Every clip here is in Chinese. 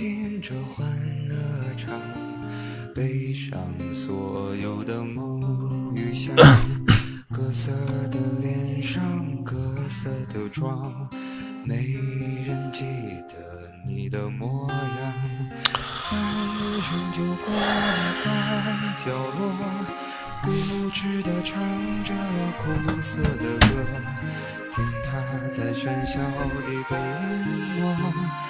听着欢乐场，背上所有的梦与想，各色的脸上，各色的妆，没人记得你的模样。三巡酒过在角落，固执地唱着苦涩的歌，听它在喧嚣里被淹没。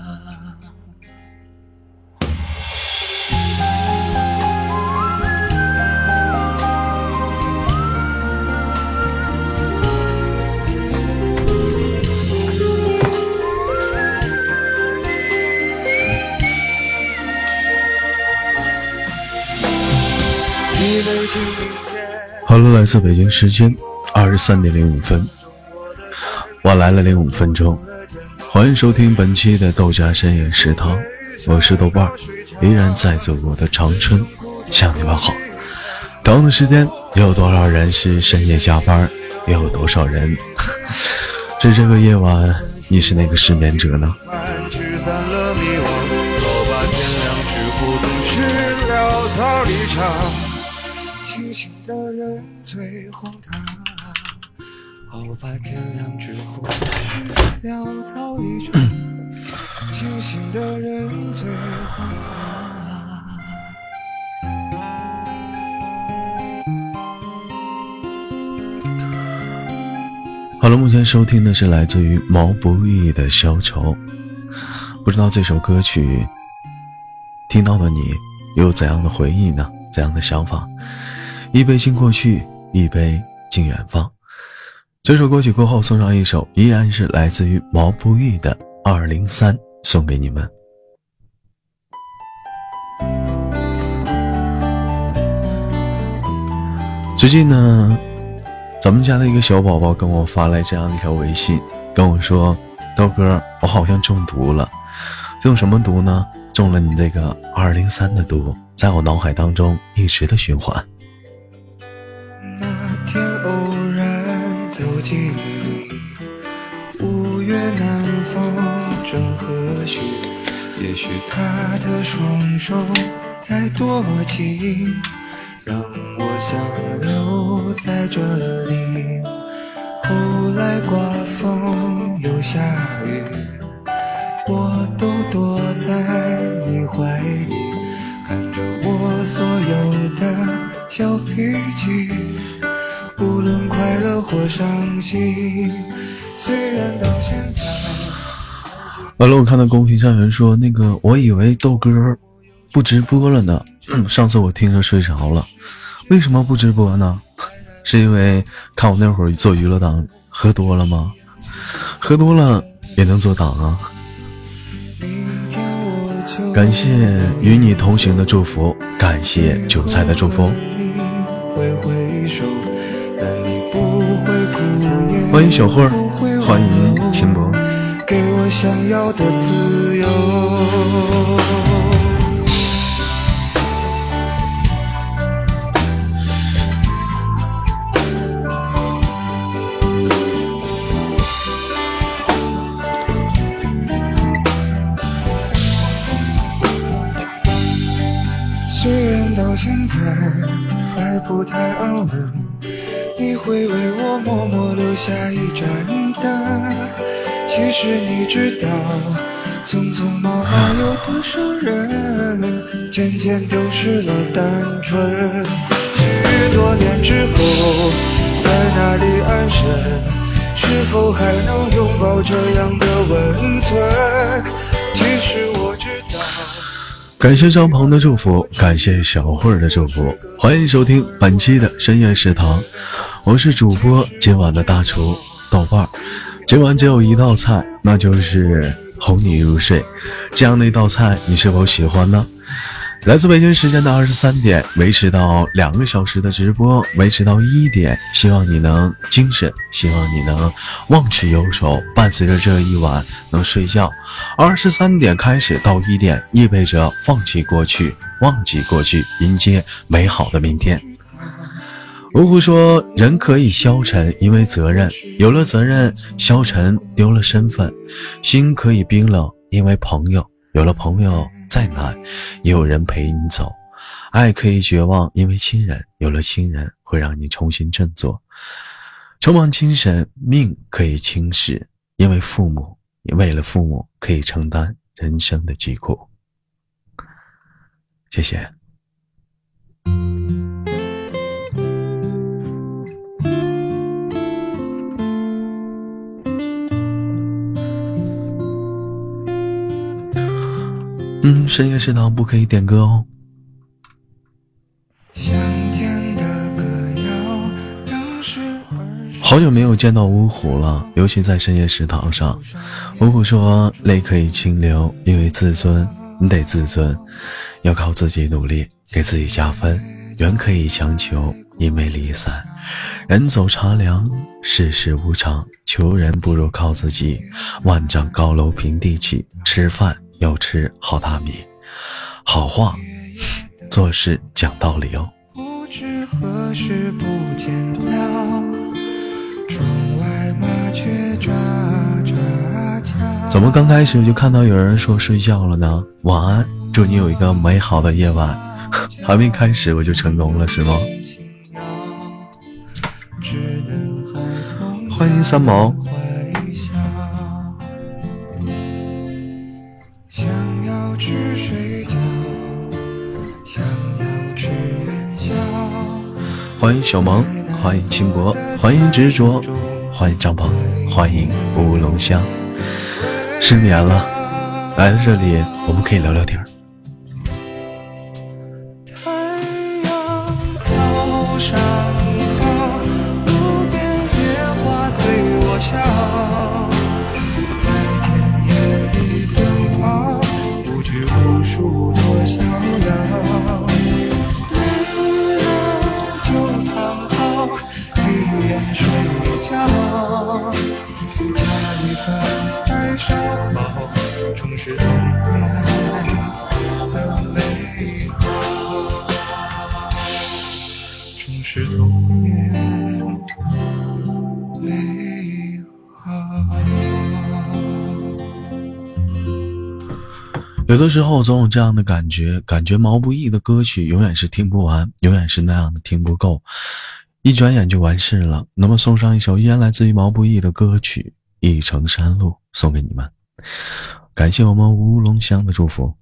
好了，来自北京时间二十三点零五分，我来了零五分钟，欢迎收听本期的豆家深夜食堂，我是豆瓣，依然在祖国的长春向你们好。同样的时间，有多少人是深夜加班？又有多少人 在这个夜晚，你是那个失眠者呢？最荒唐，好怕天亮之后是潦草一场。清醒的人最荒唐。好了，目前收听的是来自于毛不易的《消愁》，不知道这首歌曲听到的你有怎样的回忆呢？怎样的想法？一杯敬过去，一杯敬远方。这首歌曲过后，送上一首，依然是来自于毛不易的《二零三》，送给你们。最近呢，咱们家的一个小宝宝跟我发来这样一条微信，跟我说：“豆哥，我好像中毒了，中什么毒呢？中了你这个二零三的毒，在我脑海当中一直的循环。”那天偶然走进你，五月南风正和煦，也许他的双手太多情，让我想留在这里。后来刮风又下雨，我都躲在你怀里，看着我所有的小脾气。无论快乐或伤心，虽然到现在。完了，我看到公屏上有人说，那个我以为豆哥不直播了呢。上次我听着睡着了，为什么不直播呢？是因为看我那会儿做娱乐党喝多了吗？喝多了也能做党啊！感谢与你同行的祝福，感谢韭菜的祝福。欢迎小慧儿，欢迎秦博。虽然到现在还不太安稳。你会为我默默留下一盏灯，其实你知道，匆匆忙忙有多少人，渐渐丢失了单纯。许多年之后，在哪里安身？是否还能拥抱这样的温存？其实我知道。感谢张鹏的祝福，感谢小慧儿的祝福，欢迎收听本期的深夜食堂，我是主播今晚的大厨豆瓣儿。今晚只有一道菜，那就是哄你入睡。这样的一道菜，你是否喜欢呢？来自北京时间的二十三点，维持到两个小时的直播，维持到一点。希望你能精神，希望你能忘却忧愁，伴随着这一晚能睡觉。二十三点开始到一点，意味着放弃过去，忘记过去，迎接美好的明天。芜湖说：“人可以消沉，因为责任有了责任，消沉丢了身份；心可以冰冷，因为朋友有了朋友。”再难，也有人陪你走；爱可以绝望，因为亲人有了亲人，会让你重新振作。充满精神，命可以轻视，因为父母为了父母可以承担人生的疾苦。谢谢。嗯，深夜食堂不可以点歌哦。好久没有见到芜湖了，尤其在深夜食堂上。芜湖说：“泪可以清流，因为自尊，你得自尊，要靠自己努力，给自己加分。缘可以强求，因为离散，人走茶凉，世事无常，求人不如靠自己。万丈高楼平地起，吃饭。”要吃好大米，好话，做事讲道理哦。怎么刚开始就看到有人说睡觉了呢？晚安，祝你有一个美好的夜晚。还没开始我就成功了是吗？欢迎三毛。欢迎小萌，欢迎轻薄，欢迎执着，欢迎帐篷，欢迎乌龙香。失眠了，来到这里，我们可以聊聊天。有的时候总有这样的感觉，感觉毛不易的歌曲永远是听不完，永远是那样的听不够，一转眼就完事了。那么送上一首依然来自于毛不易的歌曲《一程山路》，送给你们，感谢我们乌龙香的祝福。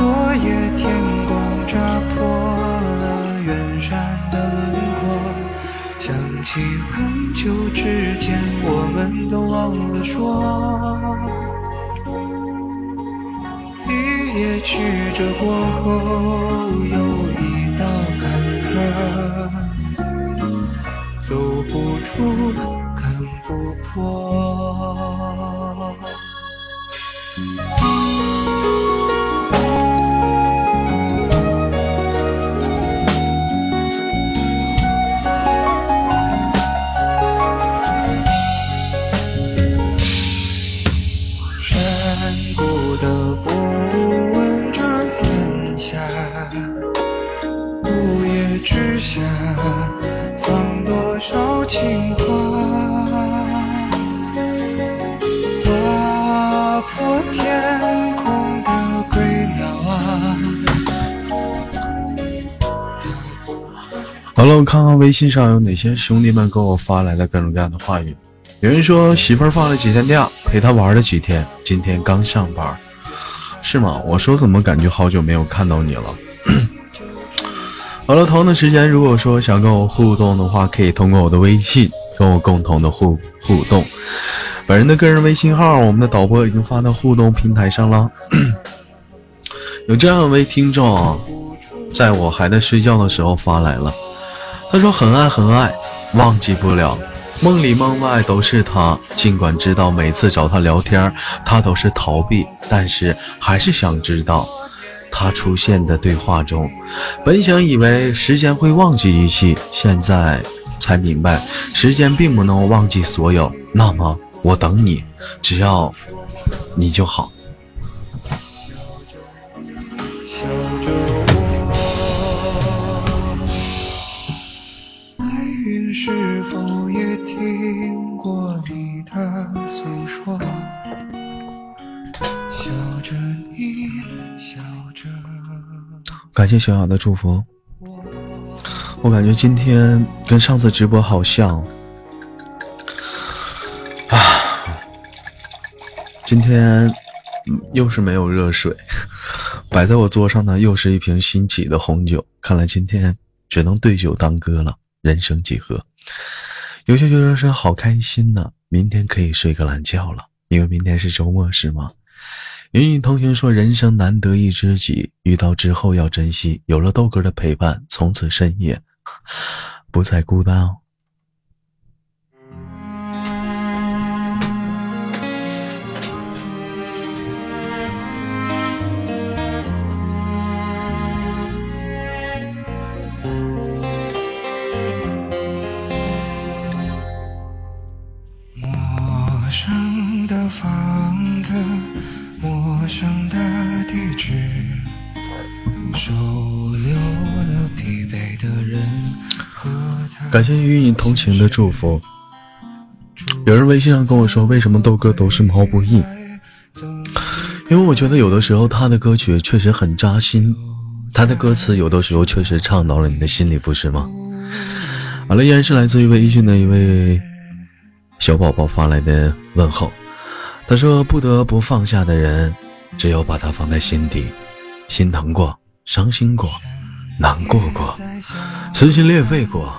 昨夜天光乍破了。远山的轮廓，想起很久之前，我们都忘了说。一夜曲折过后，又一道坎坷，走不出，看不破。了，我看看微信上有哪些兄弟们给我发来的各种各样的话语。有人说媳妇儿放了几天假，陪他玩了几天，今天刚上班，是吗？我说怎么感觉好久没有看到你了？好了，同样的时间，如果说想跟我互动的话，可以通过我的微信跟我共同的互互动。本人的个人微信号，我们的导播已经发到互动平台上了。有这样一位听众啊，在我还在睡觉的时候发来了，他说很爱很爱，忘记不了。梦里梦外都是他，尽管知道每次找他聊天，他都是逃避，但是还是想知道他出现的对话中。本想以为时间会忘记一切，现在才明白，时间并不能忘记所有。那么我等你，只要你就好。是否也听过你的诉说？笑着你，笑着感谢小雅的祝福，我感觉今天跟上次直播好像。啊，今天又是没有热水，摆在我桌上的又是一瓶新起的红酒，看来今天只能对酒当歌了。人生几何，有些学生说好开心呢，明天可以睡个懒觉了，因为明天是周末，是吗？云云同学说，人生难得一知己，遇到之后要珍惜。有了豆哥的陪伴，从此深夜不再孤单哦。感谢与你同行的祝福。有人微信上跟我说，为什么豆哥都是毛不易？因为我觉得有的时候他的歌曲确实很扎心，他的歌词有的时候确实唱到了你的心里，不是吗？好了，依然是来自于微信的一位小宝宝发来的问候。他说：“不得不放下的人，只有把他放在心底，心疼过，伤心过，难过过，撕心裂肺过，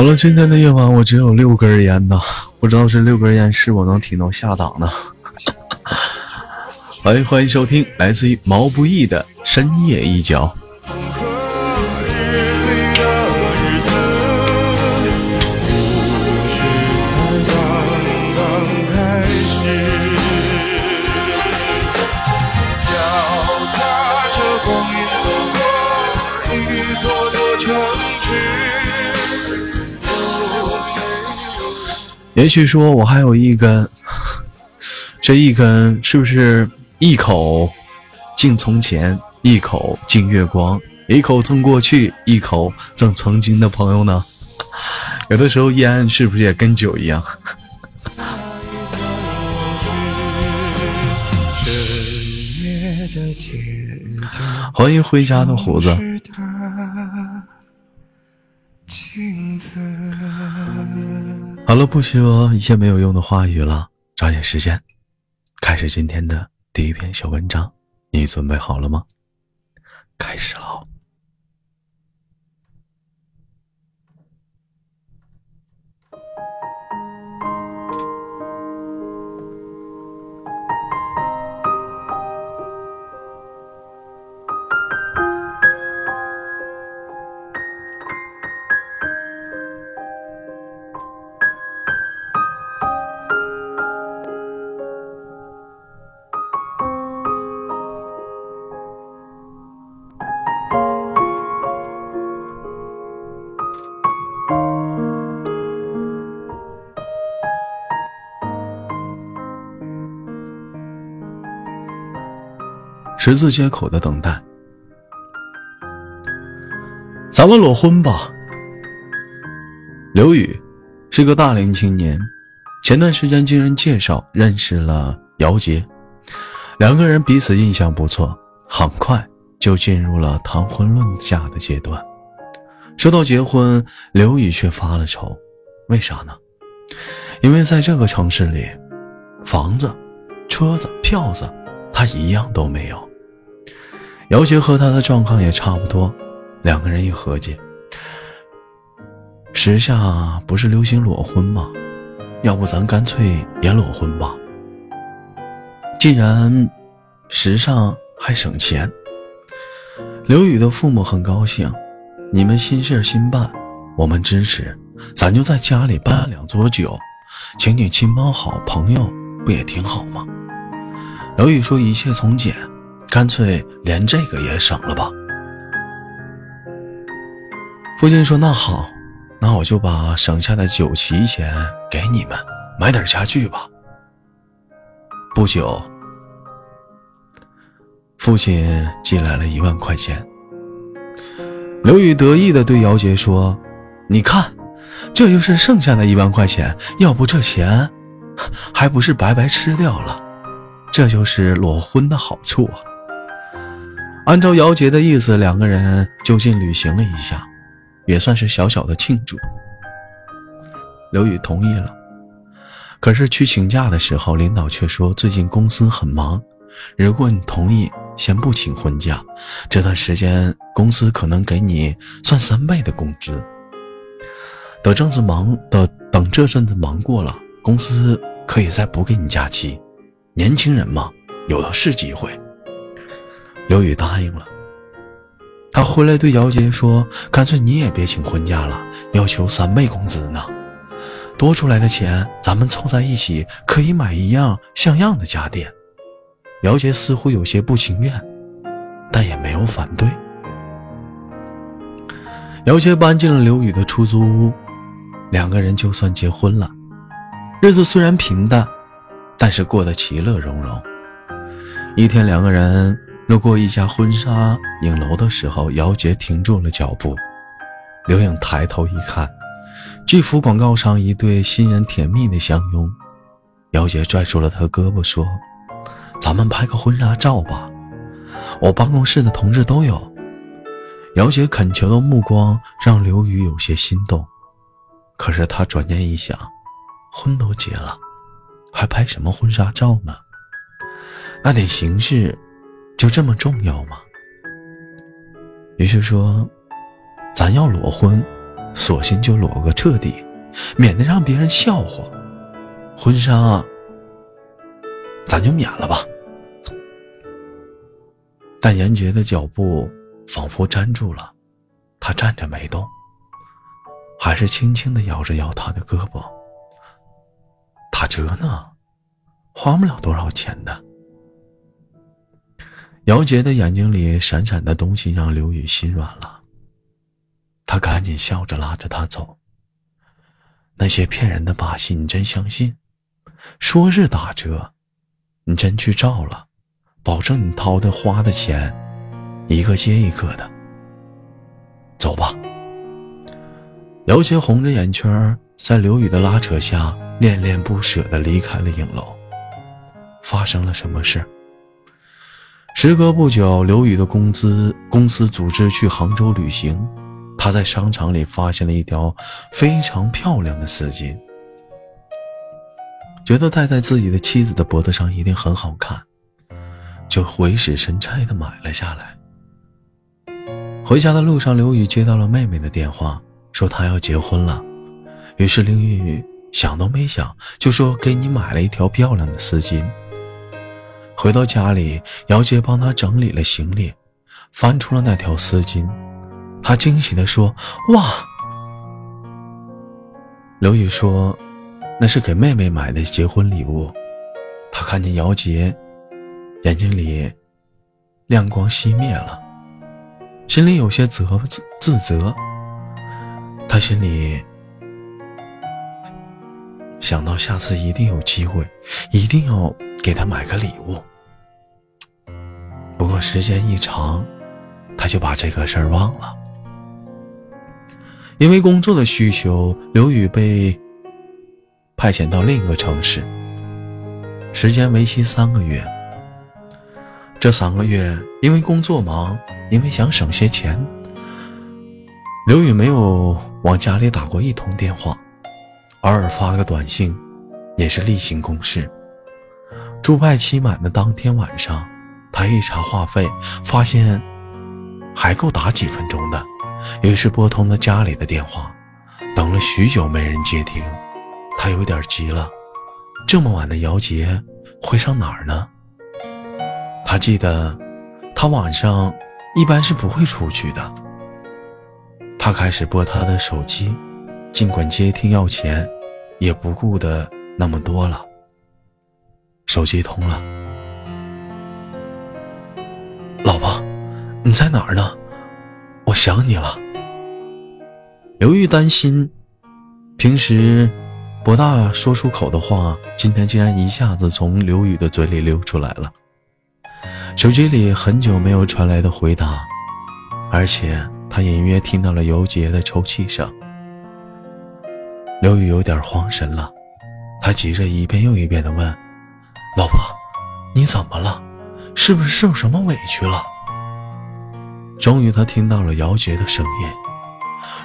好了，今天的夜晚我只有六根烟呐，不知道这六根烟是否能挺到下档呢？欢迎欢迎收听来自于毛不易的深夜一角。也许说，我还有一根，这一根是不是一口敬从前，一口敬月光，一口赠过去，一口赠曾经的朋友呢？有的时候烟是不是也跟酒一样？欢迎回家的虎子。好了，不说一些没有用的话语了，抓紧时间，开始今天的第一篇小文章。你准备好了吗？开始喽。十字街口的等待。咱们裸婚吧。刘宇是个大龄青年，前段时间经人介绍认识了姚杰，两个人彼此印象不错，很快就进入了谈婚论嫁的阶段。说到结婚，刘宇却发了愁，为啥呢？因为在这个城市里，房子、车子、票子，他一样都没有。姚杰和他的状况也差不多，两个人一合计，时下不是流行裸婚吗？要不咱干脆也裸婚吧。既然时尚还省钱，刘宇的父母很高兴，你们心事心办，我们支持。咱就在家里办两桌酒，请你亲朋好朋友，不也挺好吗？刘宇说：“一切从简，干脆连这个也省了吧。”父亲说：“那好，那我就把省下的酒席钱给你们，买点家具吧。”不久，父亲寄来了一万块钱。刘宇得意地对姚杰说：“你看。”这就是剩下的一万块钱，要不这钱还不是白白吃掉了？这就是裸婚的好处啊！按照姚杰的意思，两个人就近旅行了一下，也算是小小的庆祝。刘宇同意了，可是去请假的时候，领导却说最近公司很忙，如果你同意，先不请婚假，这段时间公司可能给你算三倍的工资。等阵子忙的，等这阵子忙过了，公司可以再补给你假期。年轻人嘛，有的是机会。刘宇答应了。他回来对姚杰说：“干脆你也别请婚假了，要求三倍工资呢。多出来的钱，咱们凑在一起，可以买一样像样的家电。”姚杰似乎有些不情愿，但也没有反对。姚杰搬进了刘宇的出租屋。两个人就算结婚了，日子虽然平淡，但是过得其乐融融。一天，两个人路过一家婚纱影楼的时候，姚杰停住了脚步。刘颖抬头一看，巨幅广告上一对新人甜蜜的相拥。姚杰拽住了他胳膊说：“咱们拍个婚纱照吧，我办公室的同事都有。”姚杰恳求的目光让刘宇有些心动。可是他转念一想，婚都结了，还拍什么婚纱照呢？那点形式就这么重要吗？于是说：“咱要裸婚，索性就裸个彻底，免得让别人笑话。婚纱咱就免了吧。”但严杰的脚步仿佛粘住了，他站着没动。还是轻轻的摇着摇他的胳膊。打折呢，花不了多少钱的。姚杰的眼睛里闪闪的东西让刘宇心软了，他赶紧笑着拉着他走。那些骗人的把戏你真相信？说是打折，你真去照了，保证你掏的花的钱，一个接一个的。走吧。姚杰红着眼圈，在刘宇的拉扯下，恋恋不舍地离开了影楼。发生了什么事？时隔不久，刘宇的工资公司组织去杭州旅行，他在商场里发现了一条非常漂亮的丝巾，觉得戴在自己的妻子的脖子上一定很好看，就鬼使神差的买了下来。回家的路上，刘宇接到了妹妹的电话。说他要结婚了，于是林玉想都没想就说给你买了一条漂亮的丝巾。回到家里，姚杰帮他整理了行李，翻出了那条丝巾，他惊喜地说：“哇！”刘宇说：“那是给妹妹买的结婚礼物。”他看见姚杰眼睛里亮光熄灭了，心里有些责自自责。他心里想到，下次一定有机会，一定要给他买个礼物。不过时间一长，他就把这个事儿忘了。因为工作的需求，刘宇被派遣到另一个城市，时间为期三个月。这三个月，因为工作忙，因为想省些钱，刘宇没有往家里打过一通电话，偶尔发个短信，也是例行公事。住派期满的当天晚上，他一查话费，发现还够打几分钟的，于是拨通了家里的电话。等了许久没人接听，他有点急了，这么晚的姚杰会上哪儿呢？他记得，他晚上一般是不会出去的。他开始拨他的手机，尽管接听要钱，也不顾的那么多了。手机通了，老婆，你在哪儿呢？我想你了。刘玉担心，平时不大说出口的话，今天竟然一下子从刘宇的嘴里流出来了。手机里很久没有传来的回答，而且他隐约听到了尤杰的抽泣声。刘宇有点慌神了，他急着一遍又一遍地问：“老婆，你怎么了？是不是受什么委屈了？”终于，他听到了姚杰的声音：“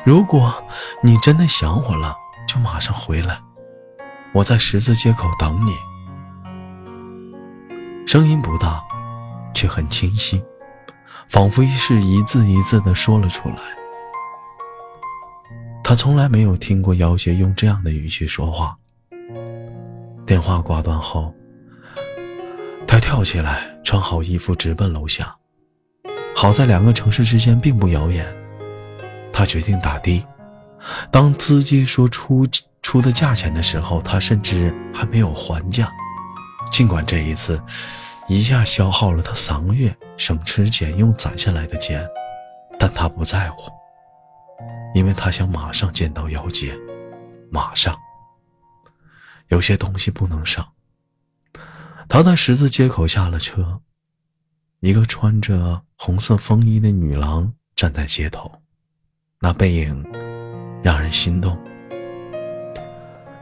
如果你真的想我了，就马上回来，我在十字街口等你。”声音不大。却很清晰，仿佛是一字一字的说了出来。他从来没有听过姚杰用这样的语气说话。电话挂断后，他跳起来，穿好衣服，直奔楼下。好在两个城市之间并不遥远，他决定打的。当司机说出出的价钱的时候，他甚至还没有还价。尽管这一次。一下消耗了他三个月省吃俭用攒下来的钱，但他不在乎，因为他想马上见到姚杰，马上。有些东西不能上。他在十字街口下了车，一个穿着红色风衣的女郎站在街头，那背影让人心动。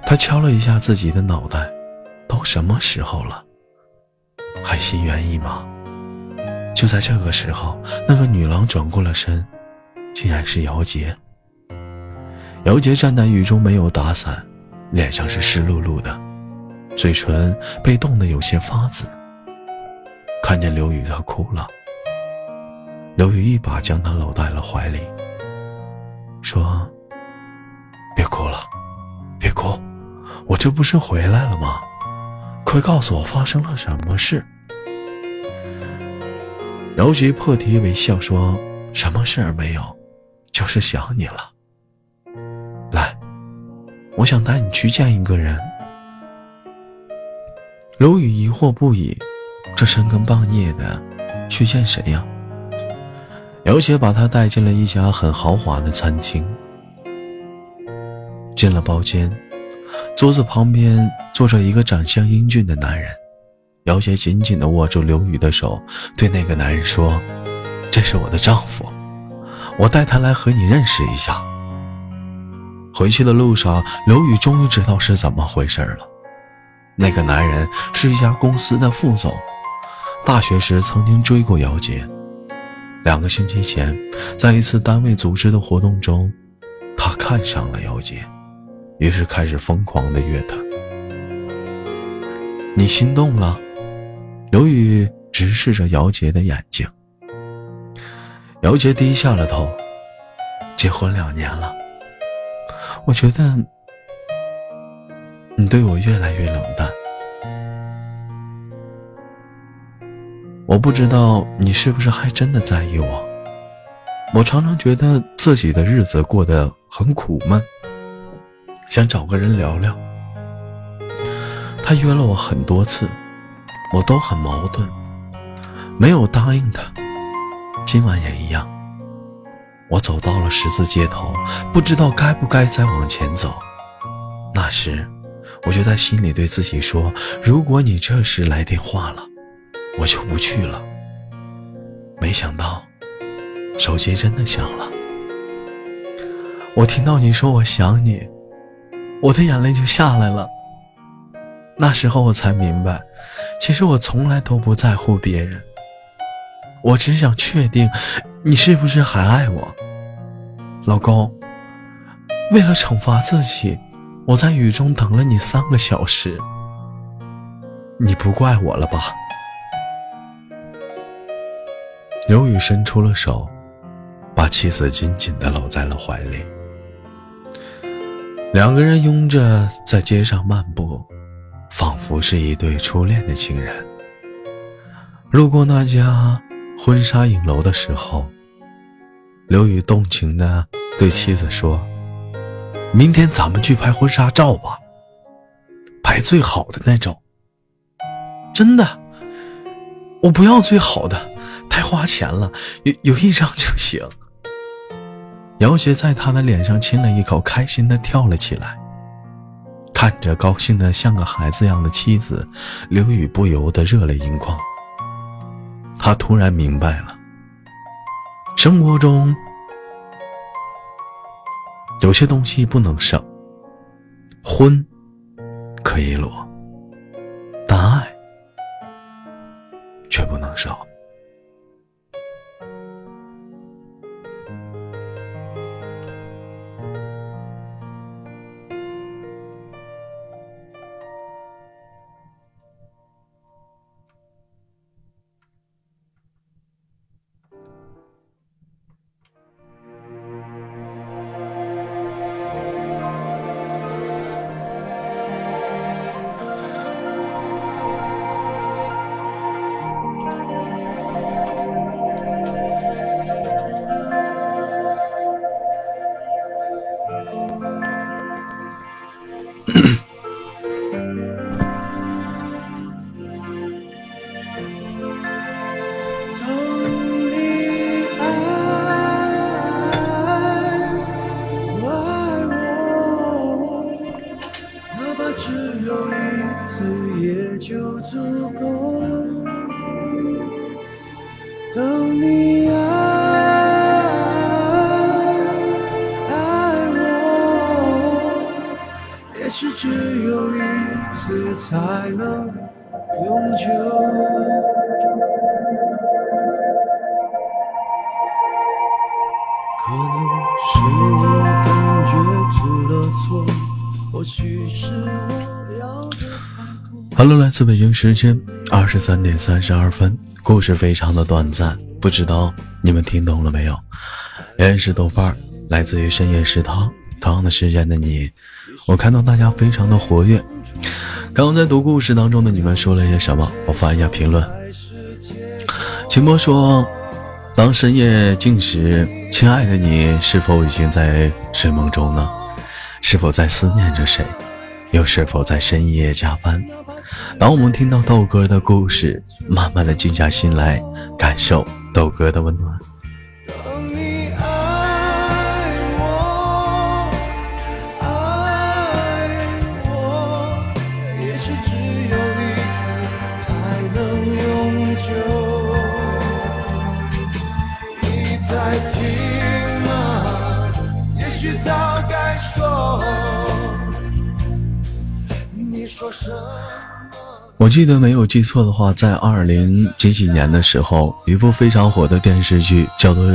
他敲了一下自己的脑袋，都什么时候了？还心猿意马。就在这个时候，那个女郎转过了身，竟然是姚杰。姚杰站在雨中，没有打伞，脸上是湿漉漉的，嘴唇被冻得有些发紫。看见刘宇，他哭了。刘宇一把将他搂在了怀里，说：“别哭了，别哭，我这不是回来了吗？快告诉我发生了什么事。”姚杰破涕为笑说：“什么事儿没有，就是想你了。来，我想带你去见一个人。”刘宇疑惑不已：“这深更半夜的，去见谁呀？”姚杰把他带进了一家很豪华的餐厅。进了包间，桌子旁边坐着一个长相英俊的男人。姚杰紧紧地握住刘宇的手，对那个男人说：“这是我的丈夫，我带他来和你认识一下。”回去的路上，刘宇终于知道是怎么回事了。那个男人是一家公司的副总，大学时曾经追过姚杰。两个星期前，在一次单位组织的活动中，他看上了姚杰，于是开始疯狂地约他。你心动了？刘宇直视着姚杰的眼睛，姚杰低下了头。结婚两年了，我觉得你对我越来越冷淡。我不知道你是不是还真的在意我。我常常觉得自己的日子过得很苦闷，想找个人聊聊。他约了我很多次。我都很矛盾，没有答应他。今晚也一样。我走到了十字街头，不知道该不该再往前走。那时，我就在心里对自己说：如果你这时来电话了，我就不去了。没想到，手机真的响了。我听到你说我想你，我的眼泪就下来了。那时候我才明白，其实我从来都不在乎别人，我只想确定你是不是还爱我，老公。为了惩罚自己，我在雨中等了你三个小时。你不怪我了吧？刘宇伸出了手，把妻子紧紧地搂在了怀里。两个人拥着在街上漫步，仿佛是一对初恋的情人。路过那家婚纱影楼的时候，刘宇动情地对妻子说：“明天咱们去拍婚纱照吧，拍最好的那种。”真的，我不要最好的，太花钱了，有有一张就行。姚杰在他的脸上亲了一口，开心的跳了起来。看着高兴的像个孩子一样的妻子，刘宇不由得热泪盈眶。他突然明白了，生活中有些东西不能省，婚可以裸，但爱。却不能少。时间二十三点三十二分，故事非常的短暂，不知道你们听懂了没有？依然是豆瓣，来自于深夜食堂，同样的时间的你，我看到大家非常的活跃。刚刚在读故事当中的你们说了些什么？我翻一下评论。秦波说：“当深夜静时，亲爱的你是否已经在睡梦中呢？是否在思念着谁？又是否在深夜加班？当我们听到豆哥的故事，慢慢的静下心来，感受豆哥的温暖。”我记得没有记错的话，在二零几几年的时候，一部非常火的电视剧叫做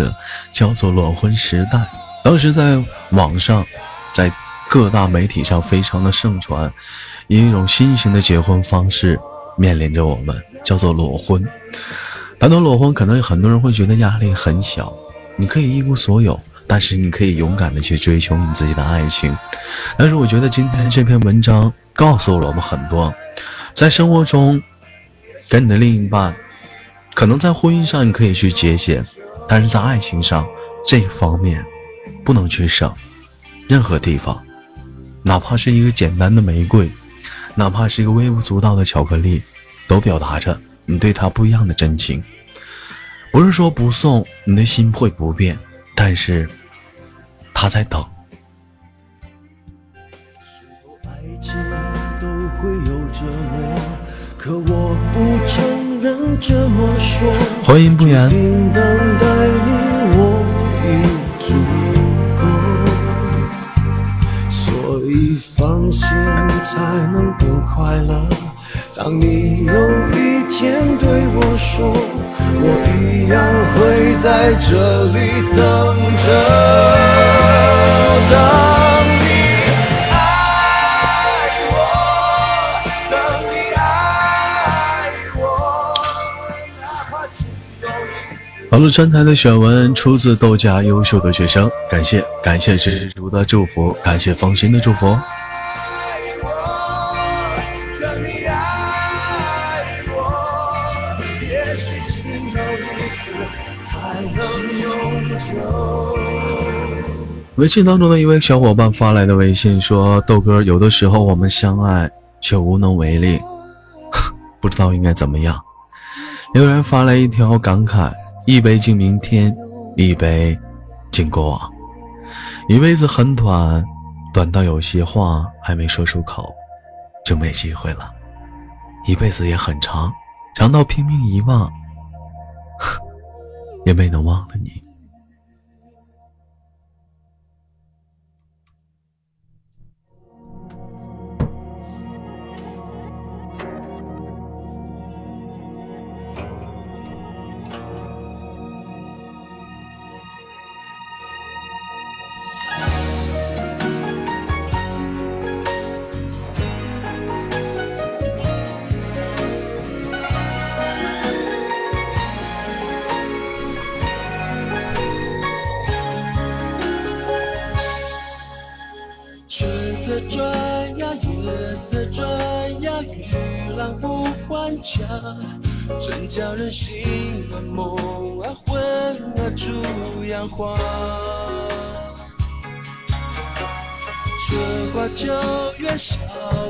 叫做《裸婚时代》，当时在网上，在各大媒体上非常的盛传，以一种新型的结婚方式面临着我们，叫做裸婚。谈到裸婚，可能很多人会觉得压力很小，你可以一无所有，但是你可以勇敢的去追求你自己的爱情。但是我觉得今天这篇文章告诉了我们很多。在生活中，跟你的另一半，可能在婚姻上你可以去节俭，但是在爱情上这方面，不能去省。任何地方，哪怕是一个简单的玫瑰，哪怕是一个微不足道的巧克力，都表达着你对他不一样的真情。不是说不送，你的心会不变，但是他在等。可我不承认欢迎不言。所以放心才能更快乐。当你有一天对我说，我一样会在这里等着。好了，专台的选文出自豆家优秀的学生，感谢感谢执着的祝福，感谢芳心的祝福。微信当中的一位小伙伴发来的微信说：“豆哥，有的时候我们相爱却无能为力，不知道应该怎么样。”有人发来一条感慨。一杯敬明天，一杯敬过往。一辈子很短，短到有些话还没说出口，就没机会了。一辈子也很长，长到拼命遗忘，也没能忘了你。叫人心啊梦啊魂啊逐阳花。春花秋月小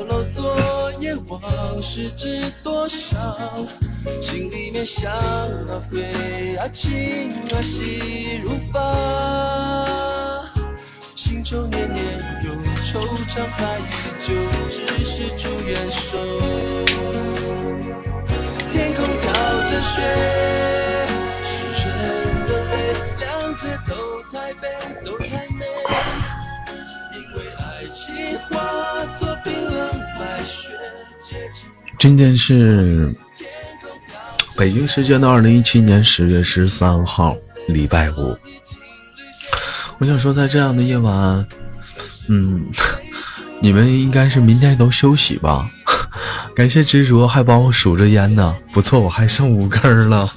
楼昨夜往事知多少，心里面想啊飞啊情啊喜如发，心中念念有惆怅，发依旧只是朱颜瘦。着雪，是人的泪，两者都太悲，都太美。因为爱情化作冰冷白雪，结晶。今天是。北京时间的二零一七年十月十三号，礼拜五。我想说，在这样的夜晚，嗯，你们应该是明天都休息吧？感谢执着，还帮我数着烟呢，不错，我还剩五根了。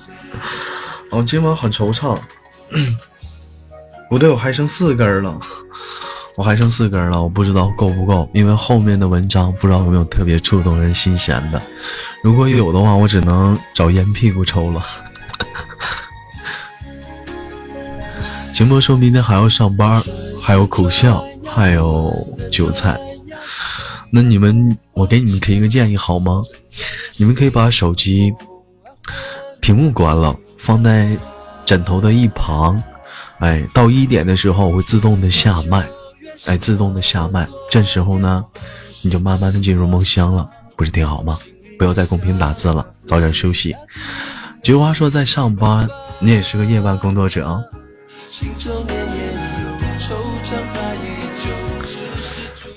哦，今晚很惆怅，不对，我还剩四根了。我还剩四根了，我不知道够不够，因为后面的文章不知道有没有特别触动人心弦的。如果有的话，我只能找烟屁股抽了。秦博说明天还要上班，还有苦笑，还有韭菜。那你们，我给你们提一个建议好吗？你们可以把手机屏幕关了，放在枕头的一旁。哎，到一点的时候会自动的下麦。哎，自动的下麦，这时候呢，你就慢慢的进入梦乡了，不是挺好吗？不要在公屏打字了，早点休息。菊花说在上班，你也是个夜班工作者啊。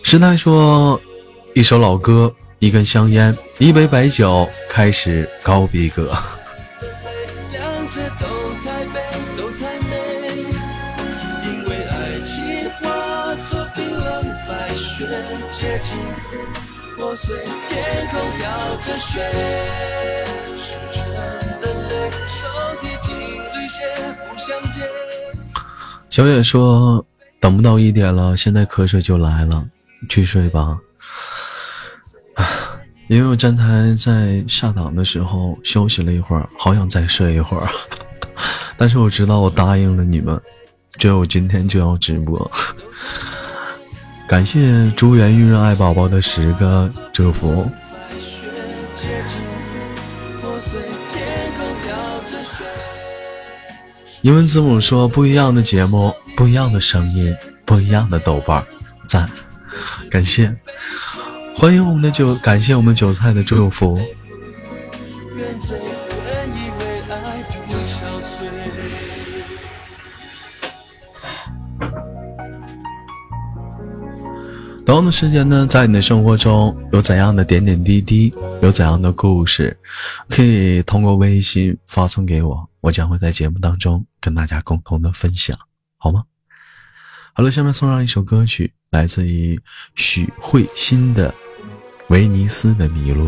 时代说，一首老歌，一根香烟，一杯白酒，开始高逼格。小野说：“等不到一点了，现在瞌睡就来了，去睡吧。” 因为我站台在下档的时候休息了一会儿，好想再睡一会儿，但是我知道我答应了你们，只有今天就要直播。感谢珠圆玉润爱宝宝的十个祝福。英文字母说：“不一样的节目，不一样的声音，不一样的豆瓣赞，感谢，欢迎我们的韭，感谢我们韭菜的祝福。同样的时间呢，在你的生活中有怎样的点点滴滴，有怎样的故事，可以通过微信发送给我，我将会在节目当中跟大家共同的分享，好吗？好了，下面送上一首歌曲，来自于许慧欣的威尼斯的麋鹿》。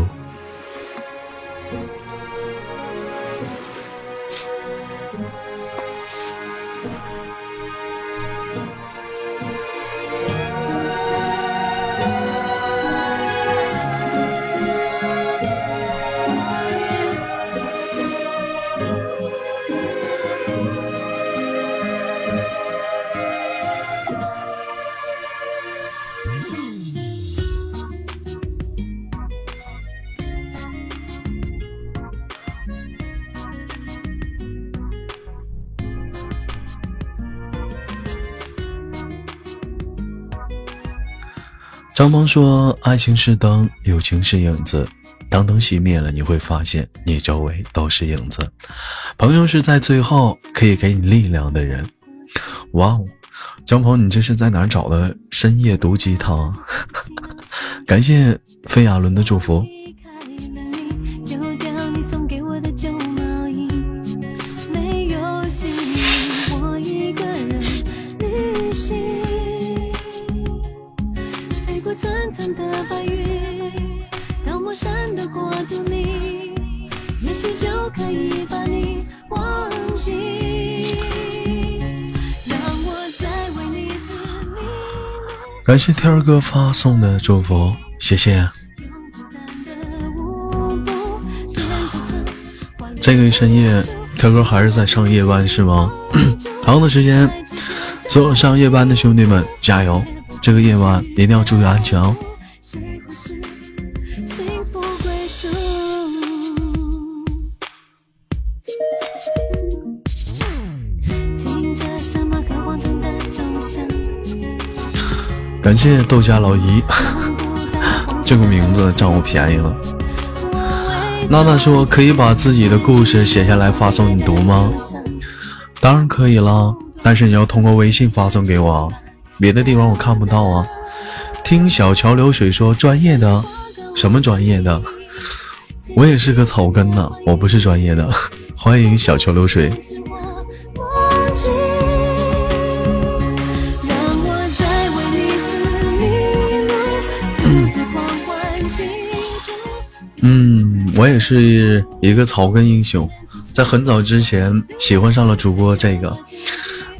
张鹏说：“爱情是灯，友情是影子。当灯熄灭了，你会发现你周围都是影子。朋友是在最后可以给你力量的人。”哇哦，张鹏，你这是在哪找的深夜毒鸡汤？感谢飞亚伦的祝福。感谢天儿哥发送的祝福，谢谢。这个深夜，天哥还是在上夜班是吗？同样的时间，所有上夜班的兄弟们加油！这个夜晚一定要注意安全哦。感谢豆家老姨，这个名字占我便宜了。娜娜说：“可以把自己的故事写下来发送你读吗？”当然可以了，但是你要通过微信发送给我，别的地方我看不到啊。听小桥流水说：“专业的，什么专业的？我也是个草根呢，我不是专业的。”欢迎小桥流水。是一个草根英雄，在很早之前喜欢上了主播这个，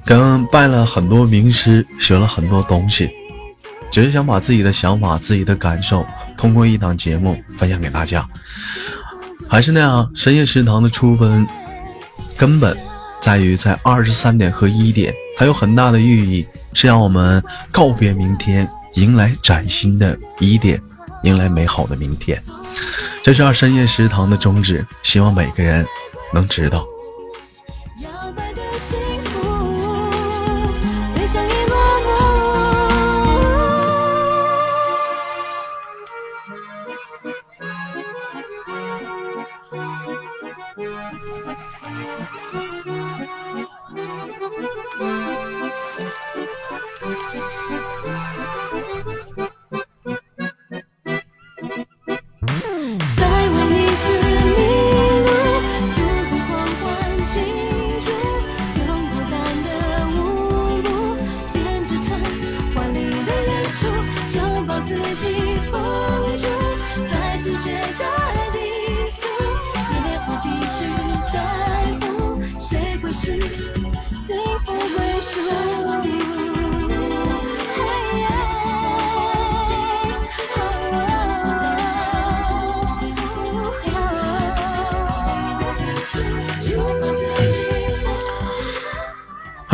跟拜了很多名师，学了很多东西，只是想把自己的想法、自己的感受通过一档节目分享给大家。还是那样，深夜食堂的出分根本在于在二十三点和一点，它有很大的寓意，是让我们告别明天，迎来崭新的一点，迎来美好的明天。这是二深夜食堂的宗旨，希望每个人能知道。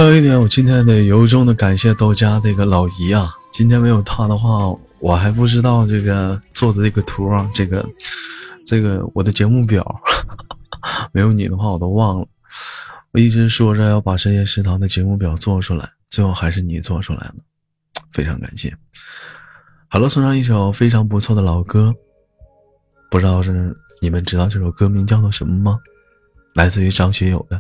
还有一点，我今天得由衷的感谢豆家这个老姨啊！今天没有她的话，我还不知道这个做的这个图啊，这个这个我的节目表，没有你的话我都忘了。我一直说着要把深夜食堂的节目表做出来，最后还是你做出来了，非常感谢。好了，送上一首非常不错的老歌，不知道是你们知道这首歌名叫做什么吗？来自于张学友的。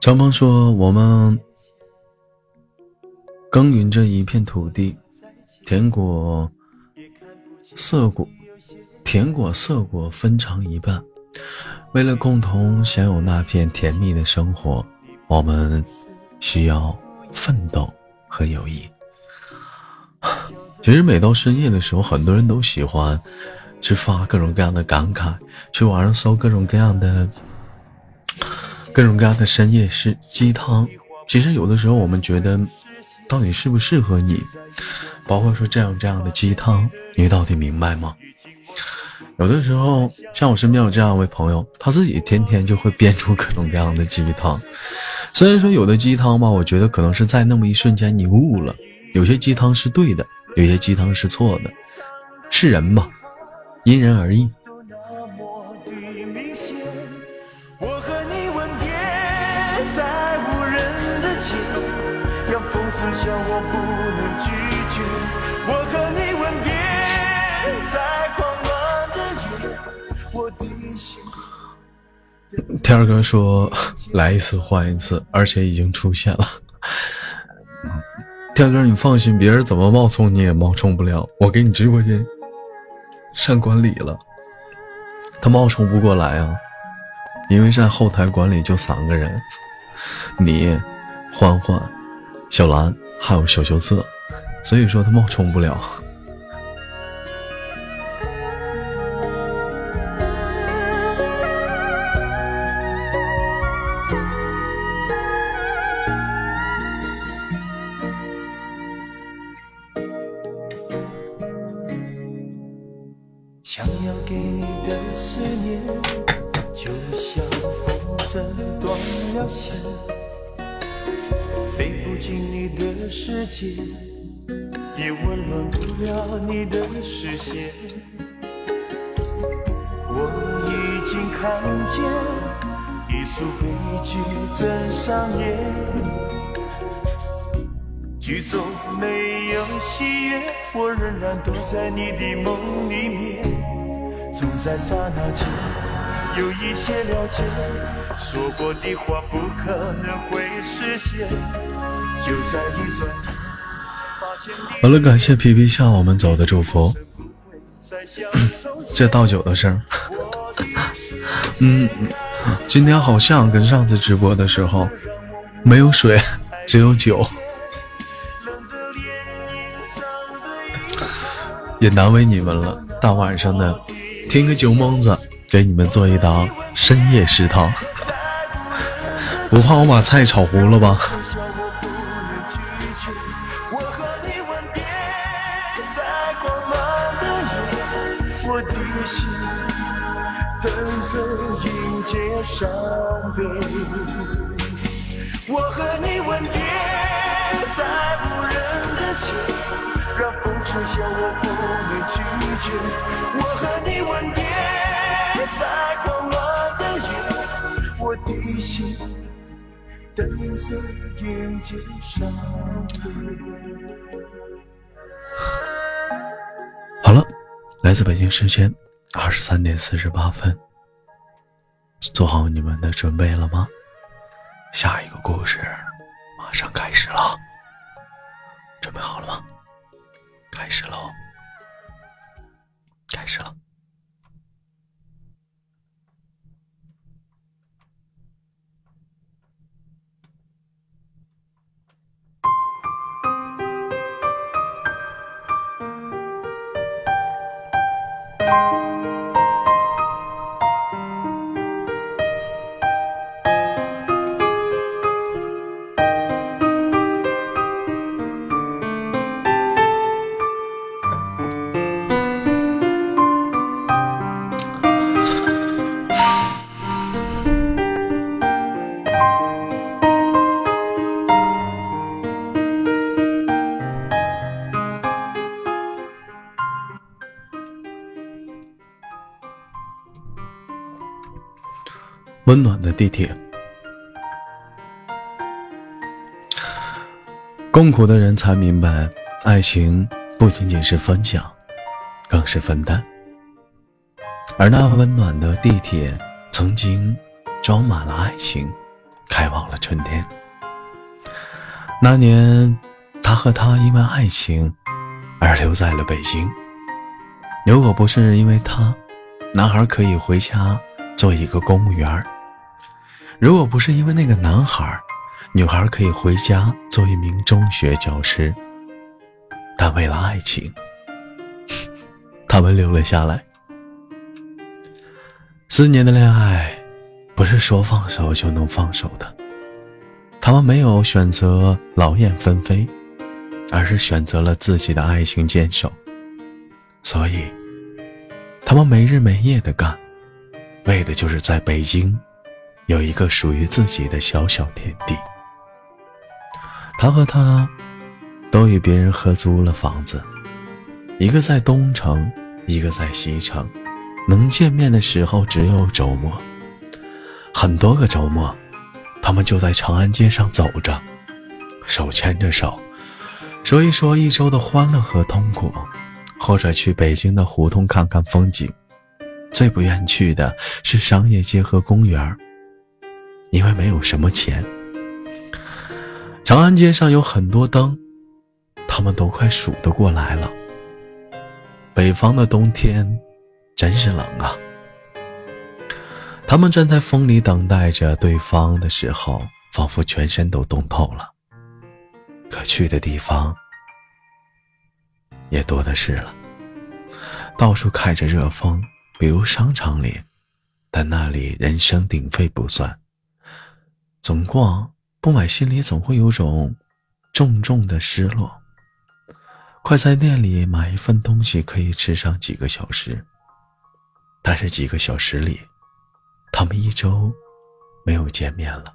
张鹏说：“我们耕耘着一片土地，甜果、涩果、甜果、涩果分尝一半。为了共同享有那片甜蜜的生活，我们需要奋斗和友谊。”其实每到深夜的时候，很多人都喜欢去发各种各样的感慨，去网上搜各种各样的。各种各样的深夜是鸡汤，其实有的时候我们觉得，到底适不适合你？包括说这样这样的鸡汤，你到底明白吗？有的时候，像我身边有这样一位朋友，他自己天天就会编出各种各样的鸡汤。虽然说有的鸡汤吧，我觉得可能是在那么一瞬间你悟了，有些鸡汤是对的，有些鸡汤是错的，是人嘛，因人而异。天哥说：“来一次换一次，而且已经出现了。”天哥，你放心，别人怎么冒充你也冒充不了。我给你直播间上管理了，他冒充不过来啊，因为在后台管理就三个人，你、欢欢、小兰还有小羞涩，所以说他冒充不了。的话不可能会实现，就在一转眼发现好了，感谢皮皮向我们走的祝福。这倒酒的声 嗯，今天好像跟上次直播的时候没有水，只有酒。也难为你们了，大晚上的，听个酒蒙子，给你们做一档深夜食堂，不怕我把菜炒糊了吧？等着迎接伤悲。好了，来自北京时间二十三点四十八分，做好你们的准备了吗？下一个故事马上开始了，准备好了吗？开始喽！开始了。you 温暖的地铁，共苦的人才明白，爱情不仅仅是分享，更是分担。而那温暖的地铁，曾经装满了爱情，开往了春天。那年，他和她因为爱情而留在了北京。如果不是因为他，男孩可以回家做一个公务员如果不是因为那个男孩，女孩可以回家做一名中学教师。但为了爱情，他们留了下来。四年的恋爱，不是说放手就能放手的。他们没有选择劳燕分飞，而是选择了自己的爱情坚守。所以，他们没日没夜的干，为的就是在北京有一个属于自己的小小天地。他和她都与别人合租了房子，一个在东城，一个在西城，能见面的时候只有周末。很多个周末，他们就在长安街上走着，手牵着手，说一说一周的欢乐和痛苦。或者去北京的胡同看看风景，最不愿去的是商业街和公园因为没有什么钱。长安街上有很多灯，他们都快数得过来了。北方的冬天真是冷啊！他们站在风里等待着对方的时候，仿佛全身都冻透了。可去的地方……也多的是了，到处开着热风，比如商场里，但那里人声鼎沸不算。总逛不买，心里总会有种重重的失落。快在店里买一份东西可以吃上几个小时，但是几个小时里，他们一周没有见面了。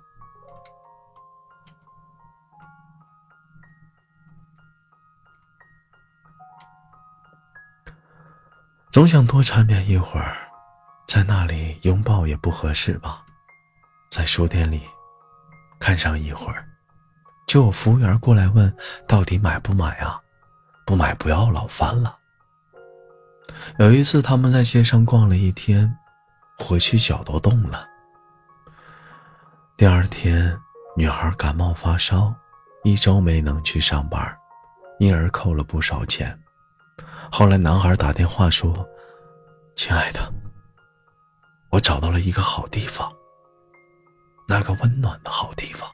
总想多缠绵一会儿，在那里拥抱也不合适吧？在书店里看上一会儿，就有服务员过来问：“到底买不买啊？不买不要了，烦了。”有一次他们在街上逛了一天，回去脚都冻了。第二天，女孩感冒发烧，一周没能去上班，因而扣了不少钱。后来，男孩打电话说：“亲爱的，我找到了一个好地方。那个温暖的好地方，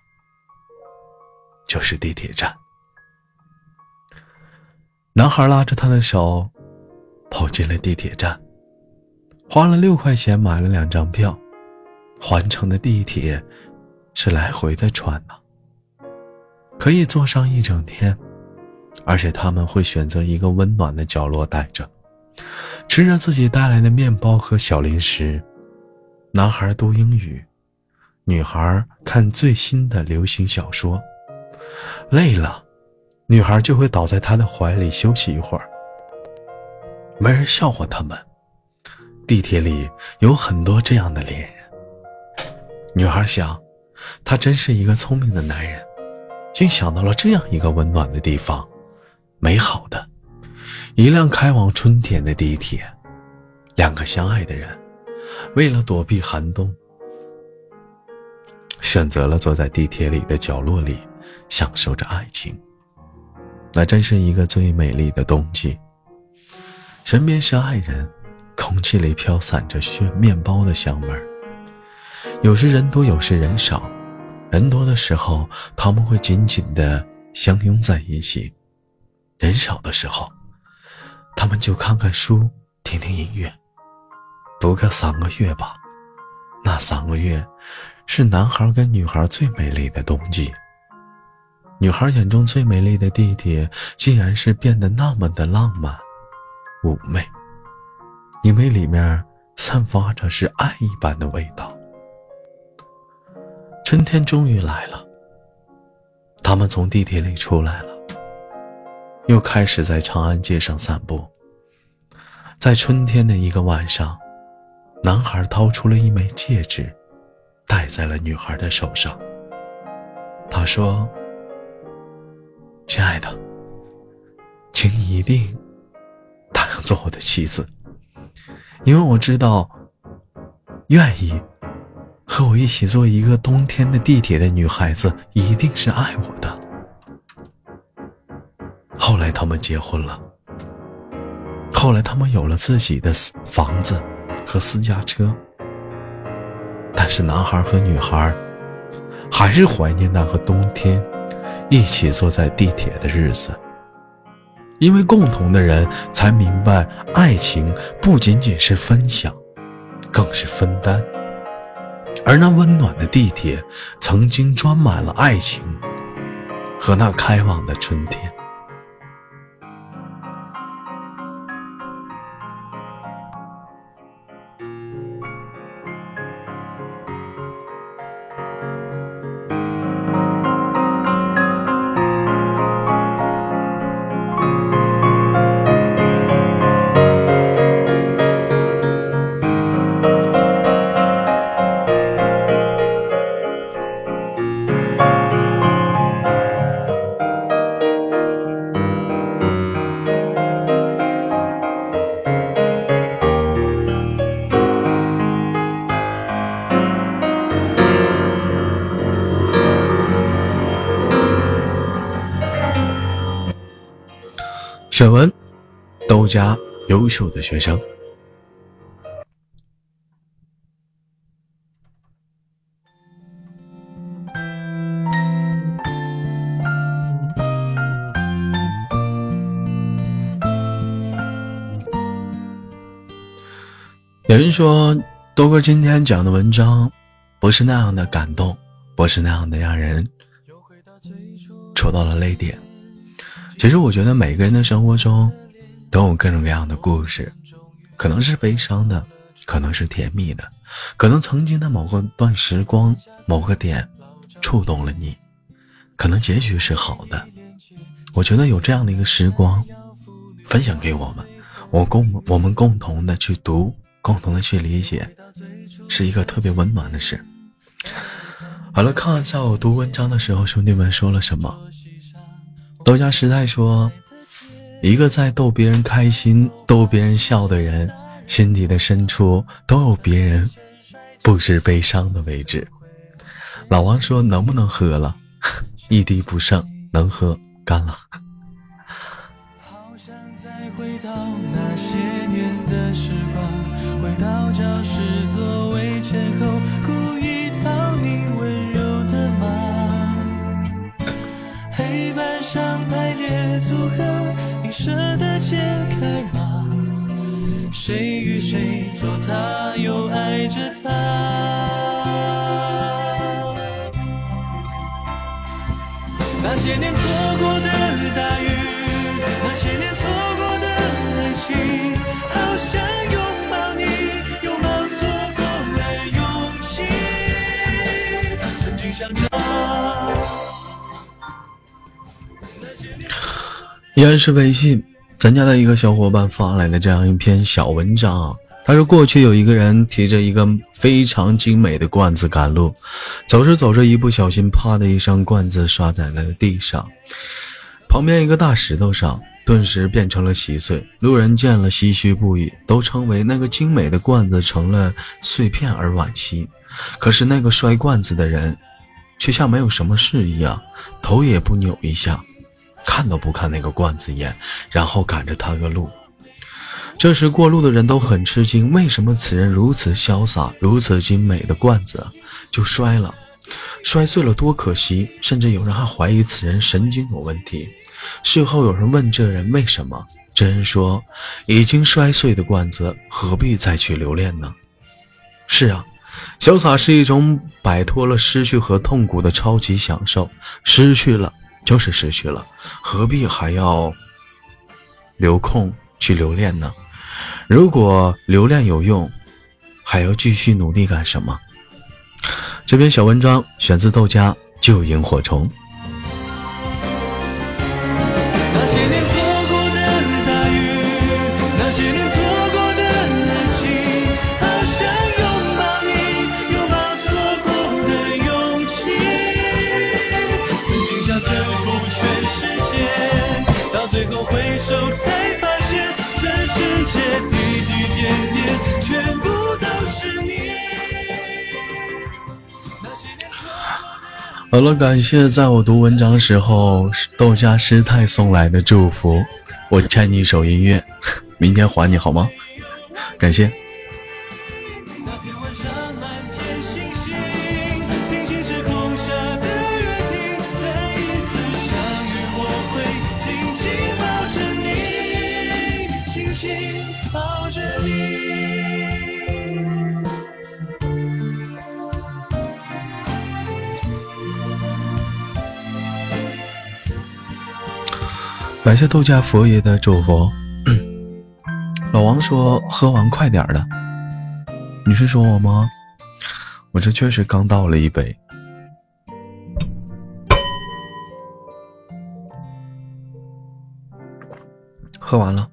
就是地铁站。”男孩拉着她的手，跑进了地铁站，花了六块钱买了两张票。环城的地铁是来回的转呢，可以坐上一整天。而且他们会选择一个温暖的角落待着，吃着自己带来的面包和小零食。男孩读英语，女孩看最新的流行小说。累了，女孩就会倒在他的怀里休息一会儿。没人笑话他们。地铁里有很多这样的恋人。女孩想，他真是一个聪明的男人，竟想到了这样一个温暖的地方。美好的，一辆开往春天的地铁，两个相爱的人，为了躲避寒冬，选择了坐在地铁里的角落里，享受着爱情。那真是一个最美丽的冬季。身边是爱人，空气里飘散着炫面包的香味儿。有时人多，有时人少，人多的时候，他们会紧紧的相拥在一起。人少的时候，他们就看看书，听听音乐，读个三个月吧。那三个月，是男孩跟女孩最美丽的冬季。女孩眼中最美丽的地铁，竟然是变得那么的浪漫、妩媚，因为里面散发着是爱一般的味道。春天终于来了，他们从地铁里出来了。又开始在长安街上散步。在春天的一个晚上，男孩掏出了一枚戒指，戴在了女孩的手上。他说：“亲爱的，请你一定答应做我的妻子，因为我知道，愿意和我一起坐一个冬天的地铁的女孩子一定是爱我的。后来他们结婚了，后来他们有了自己的房子和私家车，但是男孩和女孩还是怀念那个冬天一起坐在地铁的日子。因为共同的人，才明白爱情不仅仅是分享，更是分担。而那温暖的地铁，曾经装满了爱情和那开往的春天。优秀的学生。有人说，豆哥今天讲的文章不是那样的感动，不是那样的让人戳到了泪点。其实我觉得每个人的生活中都有各种各样的故事，可能是悲伤的，可能是甜蜜的，可能曾经的某个段时光、某个点触动了你，可能结局是好的。我觉得有这样的一个时光分享给我们，我共我们共同的去读，共同的去理解，是一个特别温暖的事。好了，看一下我读文章的时候，兄弟们说了什么？豆家时代说：“一个在逗别人开心、逗别人笑的人，心底的深处都有别人不知悲伤的位置。”老王说：“能不能喝了？一滴不剩，能喝干了。”组合，舍得解开吗？谁与谁做他，又爱着他？那些年错过的大雨，那些年错依然是微信，咱家的一个小伙伴发来的这样一篇小文章。他说，过去有一个人提着一个非常精美的罐子赶路，走着走着，一不小心，啪的一声，罐子摔在了地上，旁边一个大石头上，顿时变成了稀碎。路人见了，唏嘘不已，都称为那个精美的罐子成了碎片而惋惜。可是那个摔罐子的人，却像没有什么事一样，头也不扭一下。看都不看那个罐子一眼，然后赶着他个路。这时过路的人都很吃惊，为什么此人如此潇洒，如此精美的罐子就摔了，摔碎了多可惜。甚至有人还怀疑此人神经有问题。事后有人问这人为什么，这人说：“已经摔碎的罐子，何必再去留恋呢？”是啊，潇洒是一种摆脱了失去和痛苦的超级享受，失去了。就是失去了，何必还要留空去留恋呢？如果留恋有用，还要继续努力干什么？这篇小文章选自豆家救萤火虫。好了，感谢在我读文章时候豆家师太送来的祝福，我欠你一首音乐，明天还你好吗？感谢。感谢豆家佛爷的祝福。老王说：“喝完快点的。”你是说我吗？我这确实刚倒了一杯，喝完了。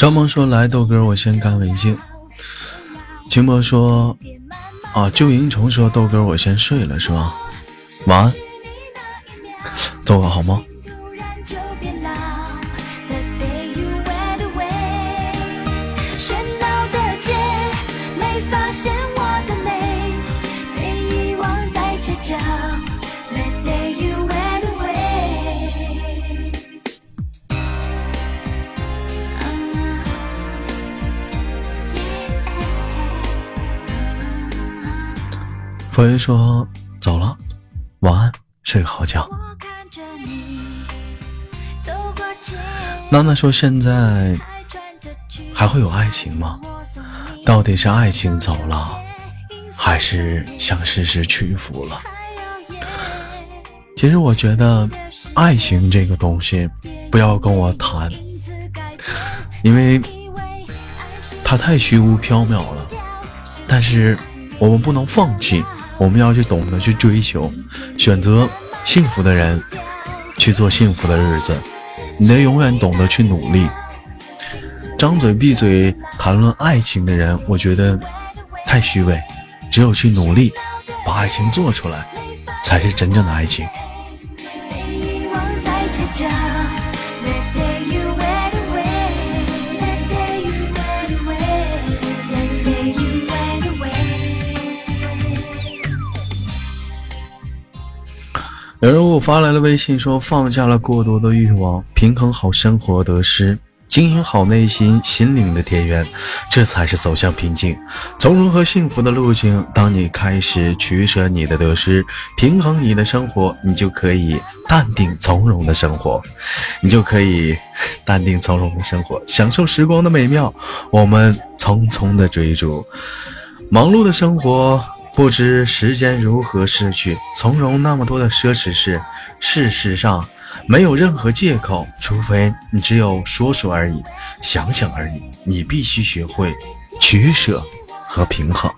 张萌说：“来豆哥，我先干为敬。”秦博说：“啊，旧萤虫说豆哥，我先睡了，是吧？晚安，做个好梦。”佛爷说走了，晚安，睡个好觉。娜娜说现在还会有爱情吗？到底是爱情走了，还是向事实屈服了？其实我觉得爱情这个东西不要跟我谈，因为它太虚无缥缈了。但是我们不能放弃。我们要去懂得去追求，选择幸福的人，去做幸福的日子。你得永远懂得去努力。张嘴闭嘴谈论爱情的人，我觉得太虚伪。只有去努力，把爱情做出来，才是真正的爱情。有人给我发来了微信，说放下了过多的欲望，平衡好生活得失，经营好内心心灵的田园，这才是走向平静、从容和幸福的路径。当你开始取舍你的得失，平衡你的生活，你就可以淡定从容的生活，你就可以淡定从容的生活，享受时光的美妙。我们匆匆的追逐，忙碌的生活。不知时间如何逝去，从容那么多的奢侈事，事实上没有任何借口，除非你只有说说而已，想想而已。你必须学会取舍和平衡。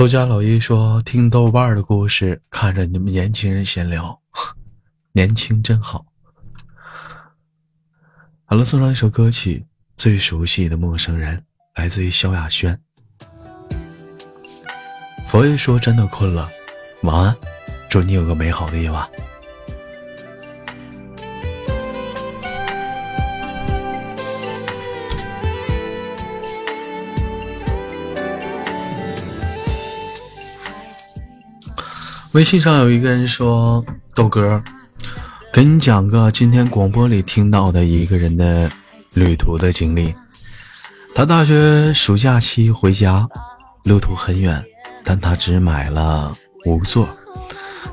豆家老一说：“听豆瓣的故事，看着你们年轻人闲聊，年轻真好。”好了，送上一首歌曲《最熟悉的陌生人》，来自于萧亚轩。佛爷说：“真的困了，晚安，祝你有个美好的夜晚。”微信上有一个人说：“豆哥，给你讲个今天广播里听到的一个人的旅途的经历。他大学暑假期回家，路途很远，但他只买了五座，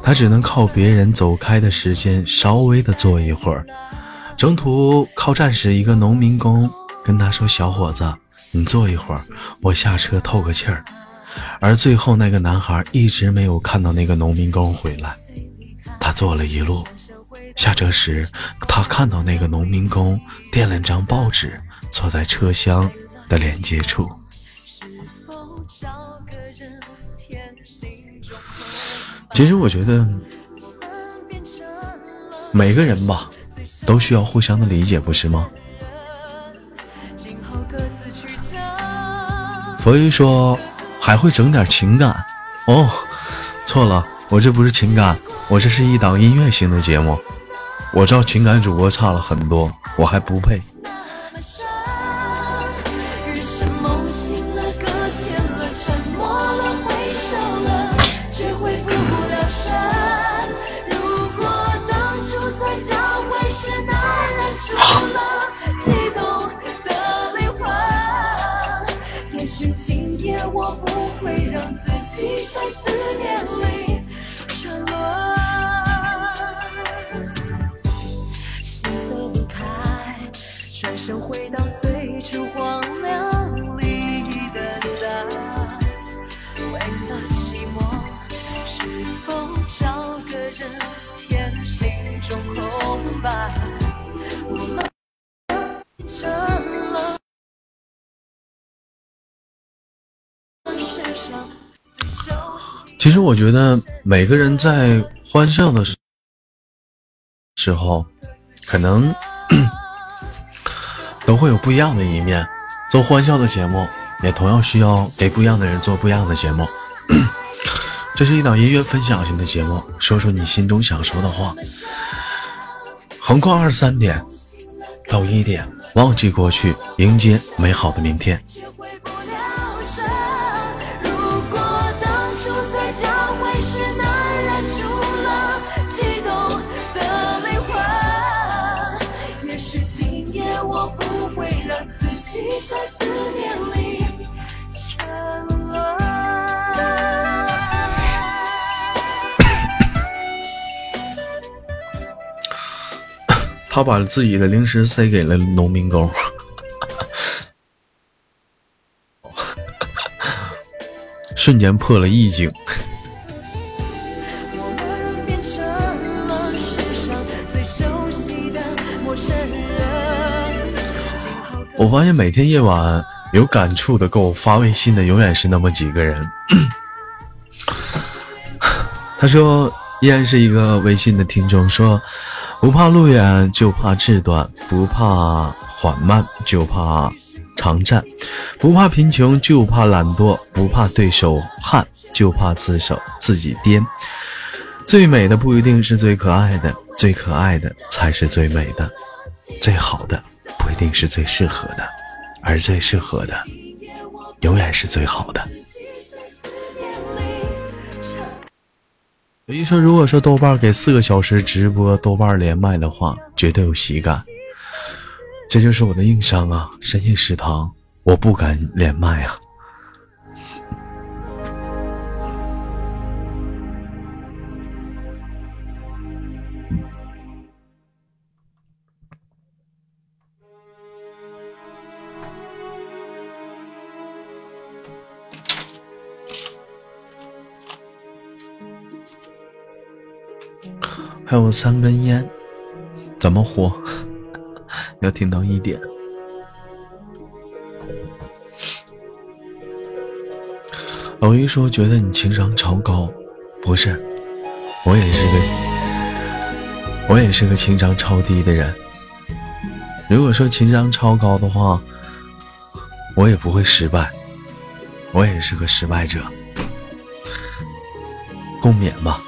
他只能靠别人走开的时间稍微的坐一会儿。中途靠站时，一个农民工跟他说：‘小伙子，你坐一会儿，我下车透个气儿。’而最后，那个男孩一直没有看到那个农民工回来。他坐了一路，下车时，他看到那个农民工垫了张报纸，坐在车厢的连接处。其实，我觉得每个人吧，都需要互相的理解，不是吗？佛一说。还会整点情感哦，错了，我这不是情感，我这是一档音乐型的节目。我知道情感主播差了很多，我还不配。我觉得每个人在欢笑的时时候，可能 都会有不一样的一面。做欢笑的节目，也同样需要给不一样的人做不一样的节目。这是一档音乐分享型的节目，说说你心中想说的话。横跨二十三点到一点，忘记过去，迎接美好的明天。他把自己的零食塞给了农民工，瞬间破了意境。我发现每天夜晚有感触的给我发微信的永远是那么几个人。他说依然是一个微信的听众说。不怕路远，就怕志短；不怕缓慢，就怕长战；不怕贫穷，就怕懒惰；不怕对手悍，就怕自手自己颠。最美的不一定是最可爱的，最可爱的才是最美的。最好的不一定是最适合的，而最适合的永远是最好的。有一说，如果说豆瓣给四个小时直播豆瓣连麦的话，绝对有喜感。这就是我的硬伤啊！深夜食堂，我不敢连麦啊。还有三根烟，怎么活？要听到一点。老一说觉得你情商超高，不是，我也是个，我也是个情商超低的人。如果说情商超高的话，我也不会失败，我也是个失败者。共勉吧。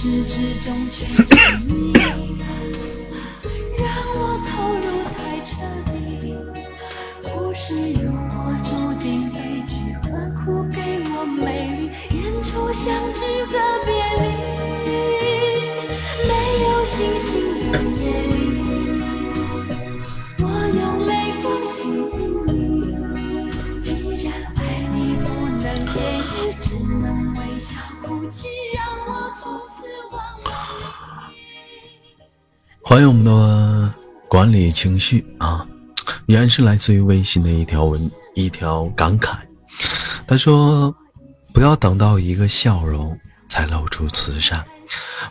始至终全是你，让我投入太彻底。故事如果注定悲剧，何苦给我美丽？演出相聚管理情绪啊，依然是来自于微信的一条文一条感慨。他说：“不要等到一个笑容才露出慈善，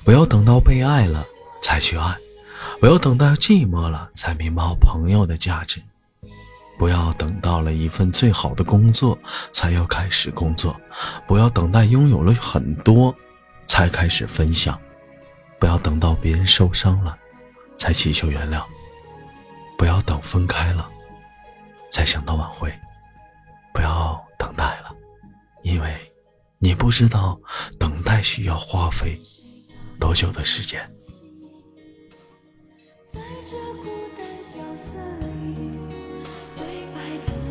不要等到被爱了才去爱，不要等到寂寞了才明白朋友的价值，不要等到了一份最好的工作才要开始工作，不要等待拥有了很多才开始分享，不要等到别人受伤了。”才祈求原谅，不要等分开了，才想到挽回，不要等待了，因为你不知道等待需要花费多久的时间。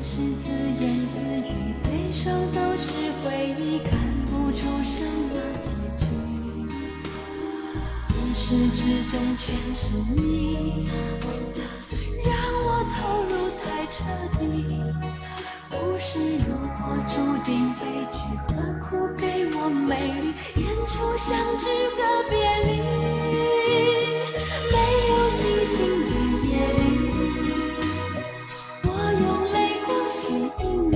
是自言自语，对手都是回忆，看不出什么结局。自始至终全是你，让我投入太彻底。故事如果注定悲剧，何苦给我美丽？演出相聚和别离，没有星星的夜里，我用泪光吸引你。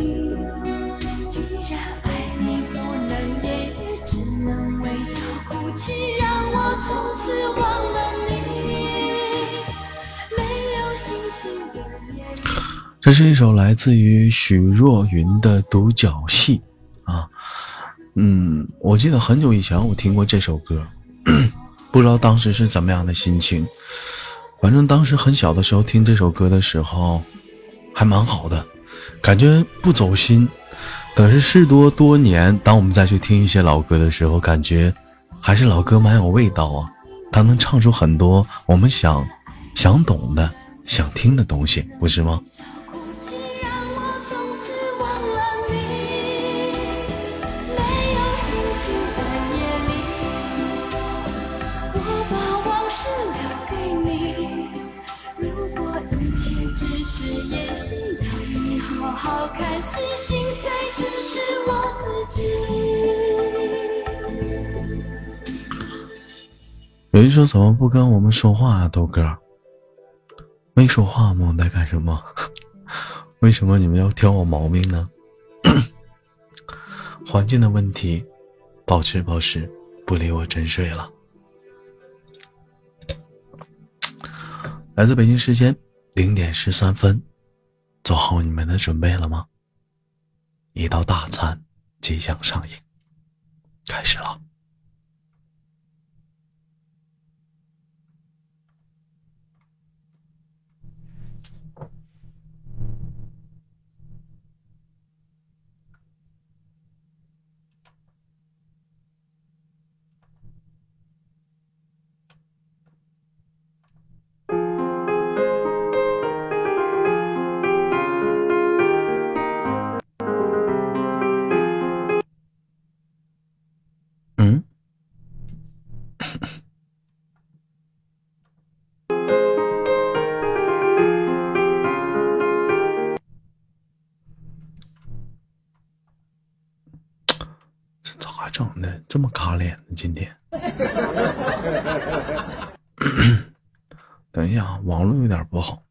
既然爱你不能言语，只能微笑哭泣，让我从此忘了这是一首来自于许若云的独角戏啊，嗯，我记得很久以前我听过这首歌，不知道当时是怎么样的心情。反正当时很小的时候听这首歌的时候，还蛮好的，感觉不走心。等是事多多年，当我们再去听一些老歌的时候，感觉还是老歌蛮有味道啊。它能唱出很多我们想想懂的、想听的东西，不是吗？有人说怎么不跟我们说话啊，豆哥？没说话吗？我在干什么？为什么你们要挑我毛病呢？环境的问题，保持保持，不理我真睡了。来自北京时间零点十三分，做好你们的准备了吗？一道大餐即将上映，开始了。咋整的？这么卡脸呢？今天？等一下，啊，网络有点不好。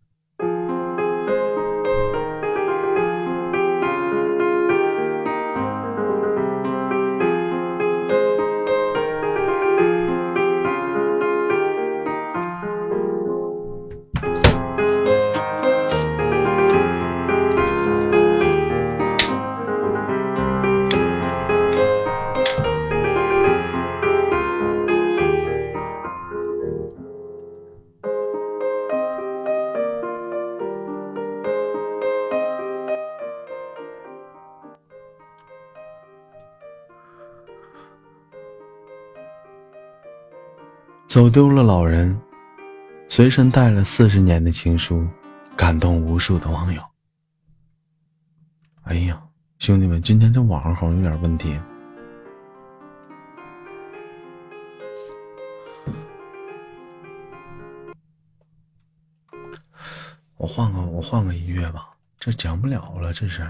走丢了老人，随身带了四十年的情书，感动无数的网友。哎呀，兄弟们，今天这网好像有点问题。我换个我换个音乐吧，这讲不了了，这是。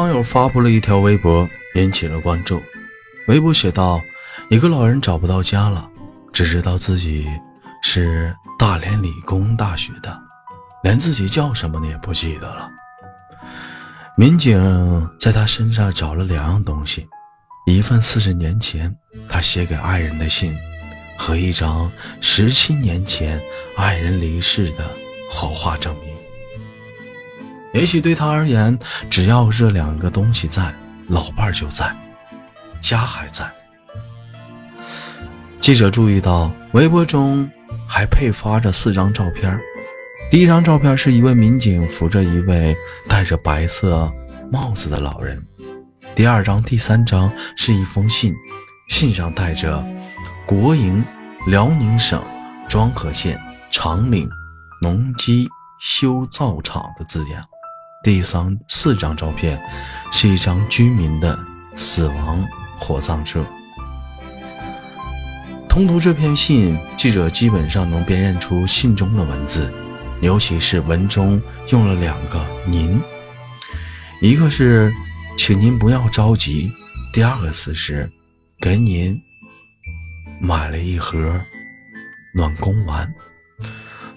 网友发布了一条微博，引起了关注。微博写道：“一个老人找不到家了，只知道自己是大连理工大学的，连自己叫什么的也不记得了。”民警在他身上找了两样东西：一份四十年前他写给爱人的信，和一张十七年前爱人离世的火化证明。也许对他而言，只要这两个东西在，老伴就在，家还在。记者注意到，微博中还配发着四张照片。第一张照片是一位民警扶着一位戴着白色帽子的老人。第二张、第三张是一封信，信上带着“国营辽宁省庄河县长岭农机修造厂”的字样。第三四张照片是一张居民的死亡火葬摄。通读这篇信，记者基本上能辨认出信中的文字，尤其是文中用了两个“您”，一个是“请您不要着急”，第二个词是“给您买了一盒暖宫丸”。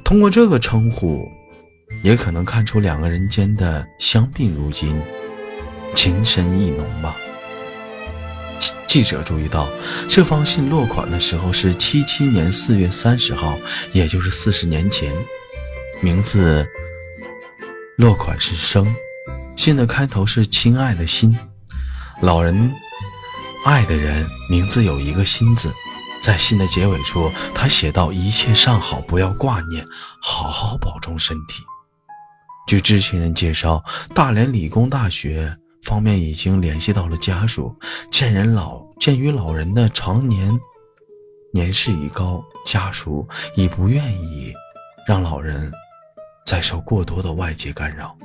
通过这个称呼。也可能看出两个人间的相病如今情深意浓吧。记者注意到，这封信落款的时候是七七年四月三十号，也就是四十年前。名字落款是生，信的开头是亲爱的心，老人爱的人名字有一个心字。在信的结尾处，他写道：“一切尚好，不要挂念，好好保重身体。”据知情人介绍，大连理工大学方面已经联系到了家属。见人老，鉴于老人的常年年事已高，家属已不愿意让老人再受过多的外界干扰。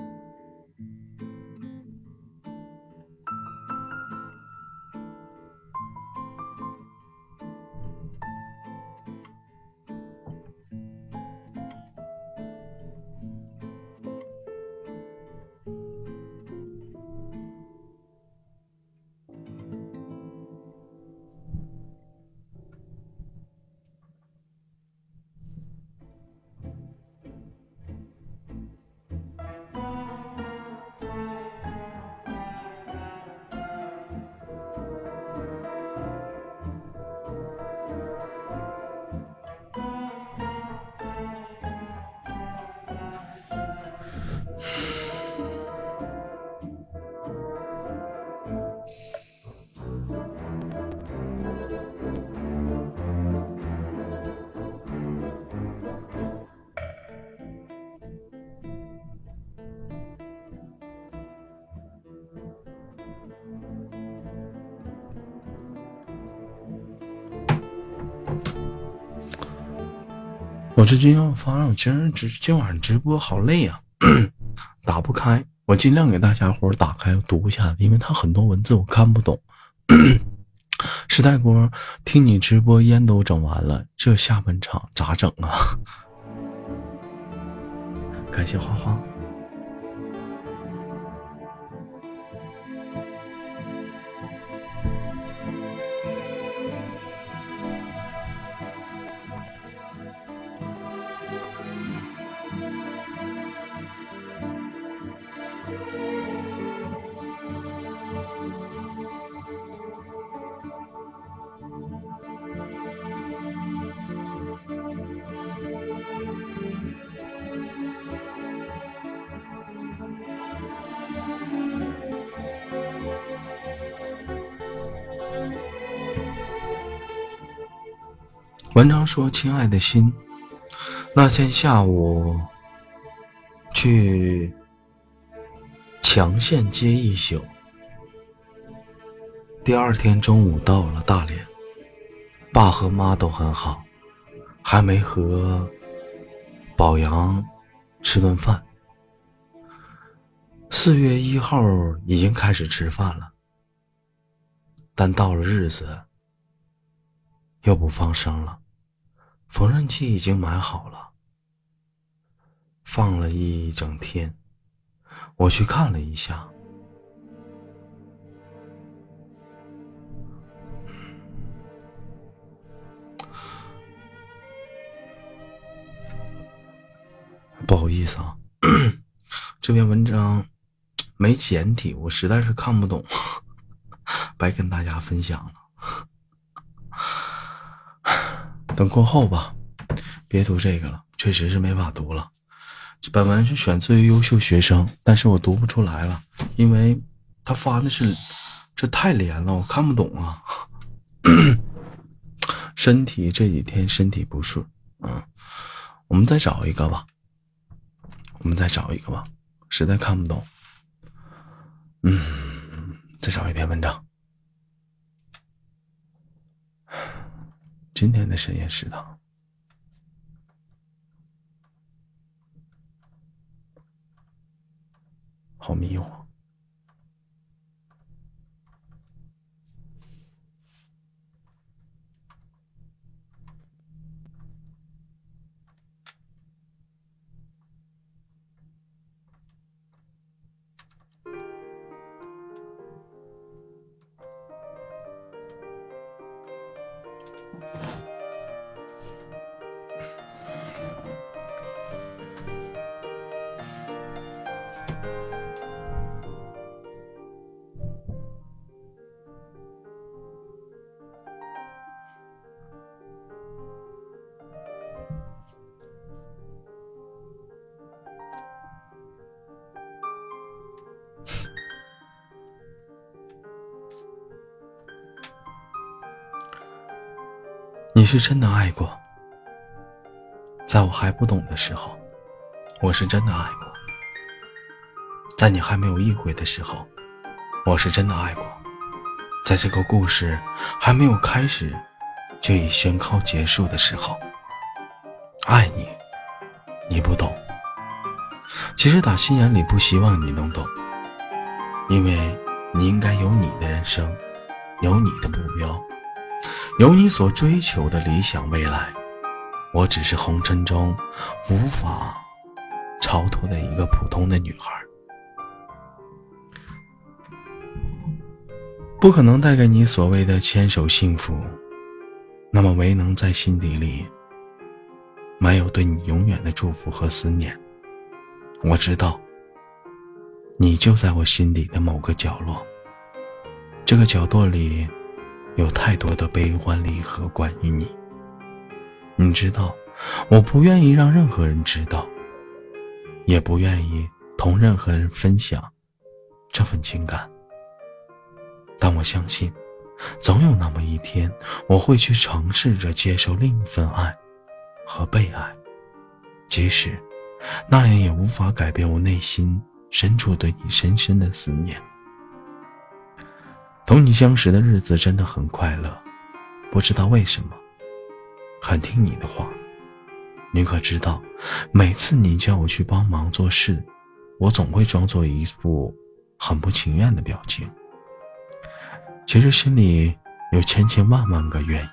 我这今天我发现我今儿直今晚上直播好累啊，打不开。我尽量给大家伙打开读一下，因为他很多文字我看不懂。时代锅，听你直播烟都整完了，这下半场咋整啊？感谢花花。文章说：“亲爱的心，那天下午去强县接一宿，第二天中午到了大连，爸和妈都很好，还没和宝阳吃顿饭。四月一号已经开始吃饭了，但到了日子又不放生了。”缝纫机已经买好了，放了一整天。我去看了一下，不好意思啊，这篇文章没简体，我实在是看不懂，白跟大家分享了。等过后吧，别读这个了，确实是没法读了。本文是选自于优秀学生，但是我读不出来了，因为他发的是这太连了，我看不懂啊。身体这几天身体不顺，嗯，我们再找一个吧，我们再找一个吧，实在看不懂。嗯，再找一篇文章。今天的深夜食堂，好迷糊。你是真的爱过，在我还不懂的时候，我是真的爱过；在你还没有意会的时候，我是真的爱过；在这个故事还没有开始就已宣告结束的时候，爱你，你不懂。其实打心眼里不希望你能懂，因为你应该有你的人生，有你的目标。有你所追求的理想未来，我只是红尘中无法超脱的一个普通的女孩，不可能带给你所谓的牵手幸福，那么唯能在心底里埋有对你永远的祝福和思念。我知道，你就在我心底的某个角落，这个角落里。有太多的悲欢离合关于你，你知道，我不愿意让任何人知道，也不愿意同任何人分享这份情感。但我相信，总有那么一天，我会去尝试着接受另一份爱和被爱，即使那样也无法改变我内心深处对你深深的思念。同你相识的日子真的很快乐，不知道为什么，很听你的话。你可知道，每次你叫我去帮忙做事，我总会装作一副很不情愿的表情。其实心里有千千万万个愿意。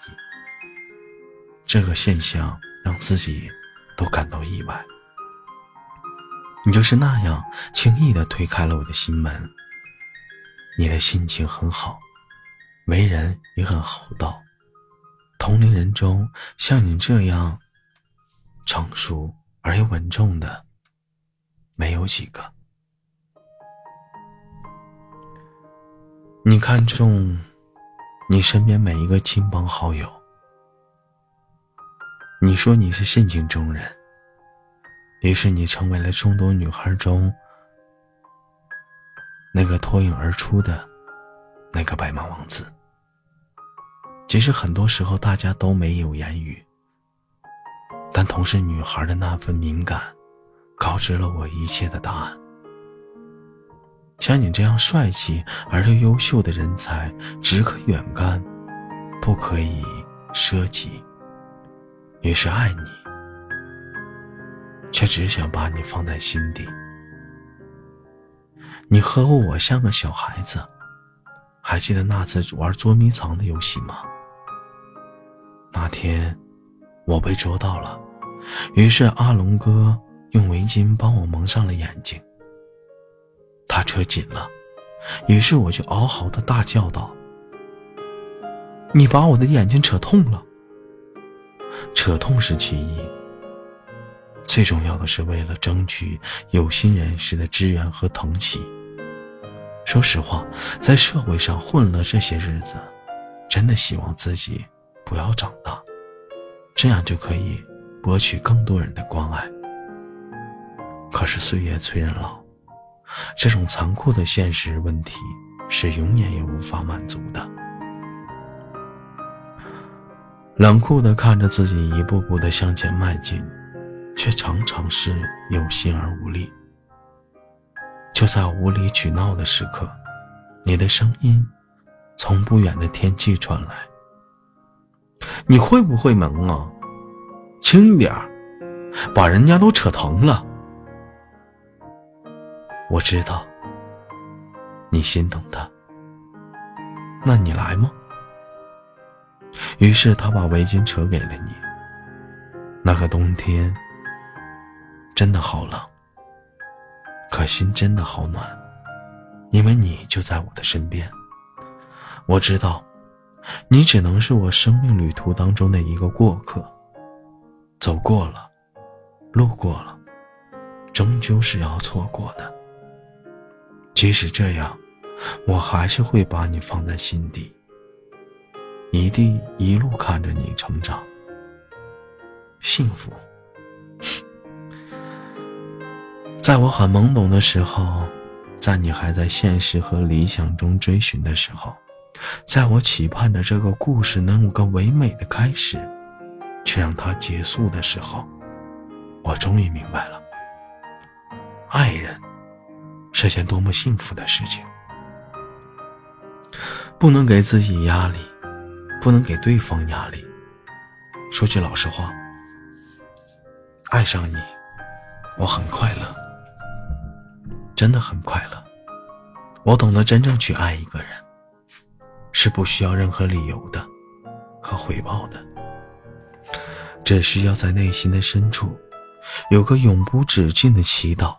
这个现象让自己都感到意外。你就是那样轻易的推开了我的心门。你的心情很好，为人也很厚道，同龄人中像你这样成熟而又稳重的，没有几个。你看重你身边每一个亲朋好友，你说你是性情中人，于是你成为了众多女孩中。那个脱颖而出的，那个白马王子。其实很多时候大家都没有言语，但同是女孩的那份敏感，告知了我一切的答案。像你这样帅气而又优秀的人才，只可远观，不可以奢及。于是爱你，却只想把你放在心底。你呵护我像个小孩子，还记得那次玩捉迷藏的游戏吗？那天，我被捉到了，于是阿龙哥用围巾帮我蒙上了眼睛。他扯紧了，于是我就嗷嚎的大叫道：“你把我的眼睛扯痛了！扯痛是其一，最重要的是为了争取有心人士的支援和疼惜。说实话，在社会上混了这些日子，真的希望自己不要长大，这样就可以博取更多人的关爱。可是岁月催人老。”这种残酷的现实问题是永远也无法满足的。冷酷的看着自己一步步的向前迈进，却常常是有心而无力。就在无理取闹的时刻，你的声音从不远的天际传来：“你会不会萌啊？轻点，把人家都扯疼了。”我知道，你心疼他。那你来吗？于是他把围巾扯给了你。那个冬天真的好冷，可心真的好暖，因为你就在我的身边。我知道，你只能是我生命旅途当中的一个过客，走过了，路过了，终究是要错过的。即使这样，我还是会把你放在心底，一定一路看着你成长。幸福，在我很懵懂的时候，在你还在现实和理想中追寻的时候，在我期盼着这个故事能有个唯美的开始，却让它结束的时候，我终于明白了，爱人。是件多么幸福的事情！不能给自己压力，不能给对方压力。说句老实话，爱上你，我很快乐，真的很快乐。我懂得真正去爱一个人，是不需要任何理由的和回报的，只需要在内心的深处有个永不止境的祈祷。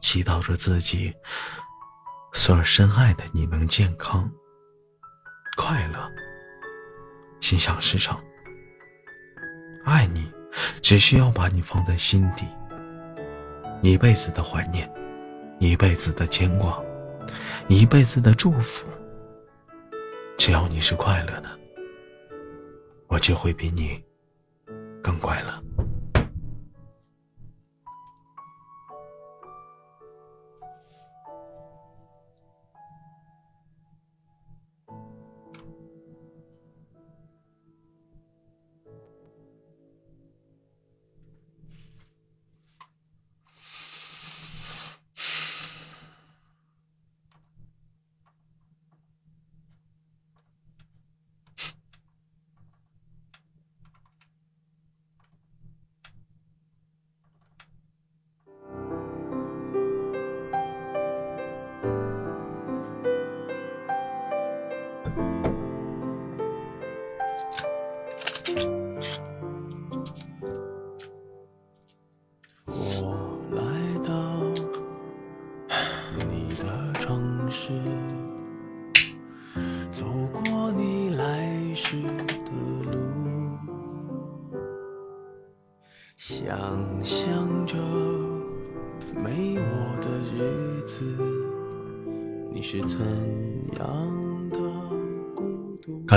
祈祷着自己所深爱的你能健康、快乐、心想事成。爱你，只需要把你放在心底，一辈子的怀念，一辈子的牵挂，一辈子的祝福。只要你是快乐的，我就会比你更快乐。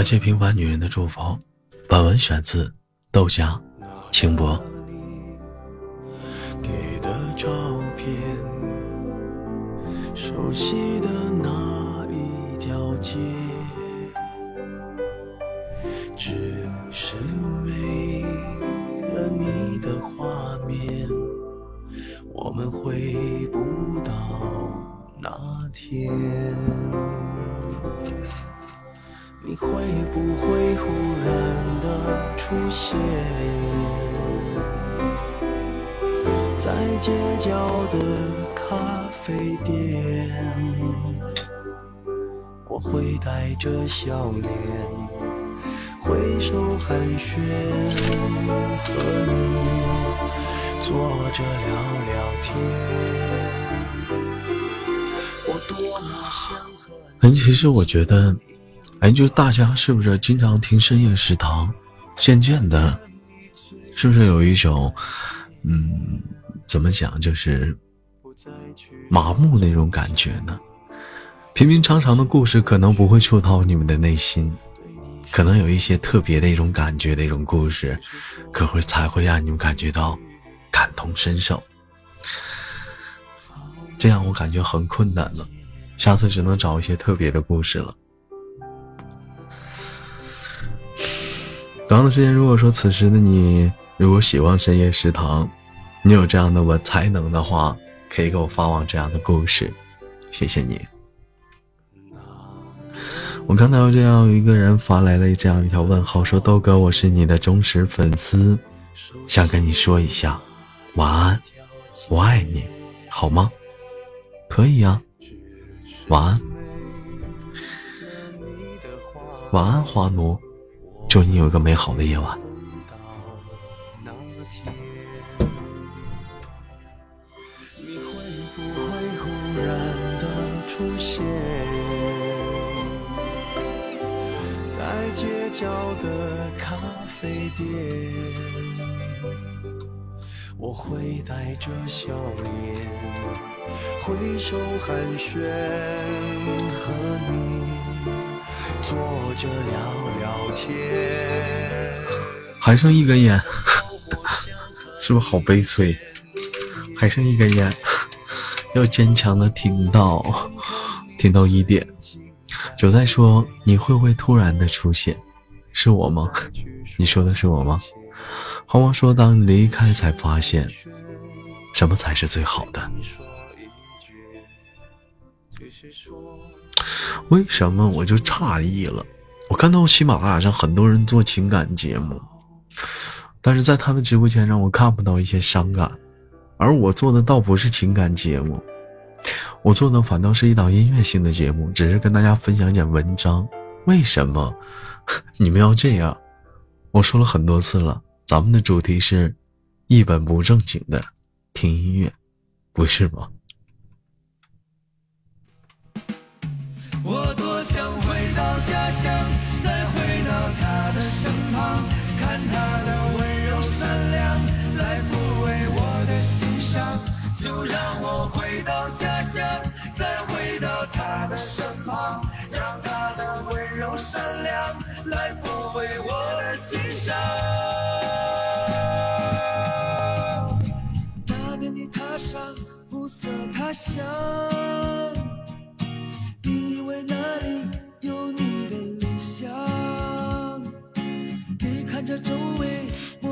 些？平凡女人的祝福。本文选自豆家轻薄。聊聊天。哎，其实我觉得，哎，就是大家是不是经常听深夜食堂，渐渐的，是不是有一种，嗯，怎么讲，就是麻木那种感觉呢？平平常常的故事可能不会触到你们的内心，可能有一些特别的一种感觉的一种故事，可会才会让你们感觉到。感同身受，这样我感觉很困难了，下次只能找一些特别的故事了。同样的时间，如果说此时的你如果喜欢深夜食堂，你有这样的我才能的话，可以给我发往这样的故事，谢谢你。我看到这样一个人发来了这样一条问号，说豆哥，我是你的忠实粉丝，想跟你说一下。晚安，我爱你，好吗？可以呀，晚安，晚安，花奴，祝你有一个美好的夜晚。我会带着笑脸挥手寒暄，和你坐着聊聊天。还剩一根烟，是不是好悲催？还剩一根烟，要坚强的听到，听到一点。就在说你会不会突然的出现？是我吗？你说的是我吗？黄毛说：“当离开，才发现什么才是最好的。为什么我就诧异了？我看到喜马拉雅上很多人做情感节目，但是在他的直播间上，我看不到一些伤感。而我做的倒不是情感节目，我做的反倒是一档音乐性的节目，只是跟大家分享一点文章。为什么 你们要这样？我说了很多次了。”咱们的主题是一本不正经的听音乐，不是吗？我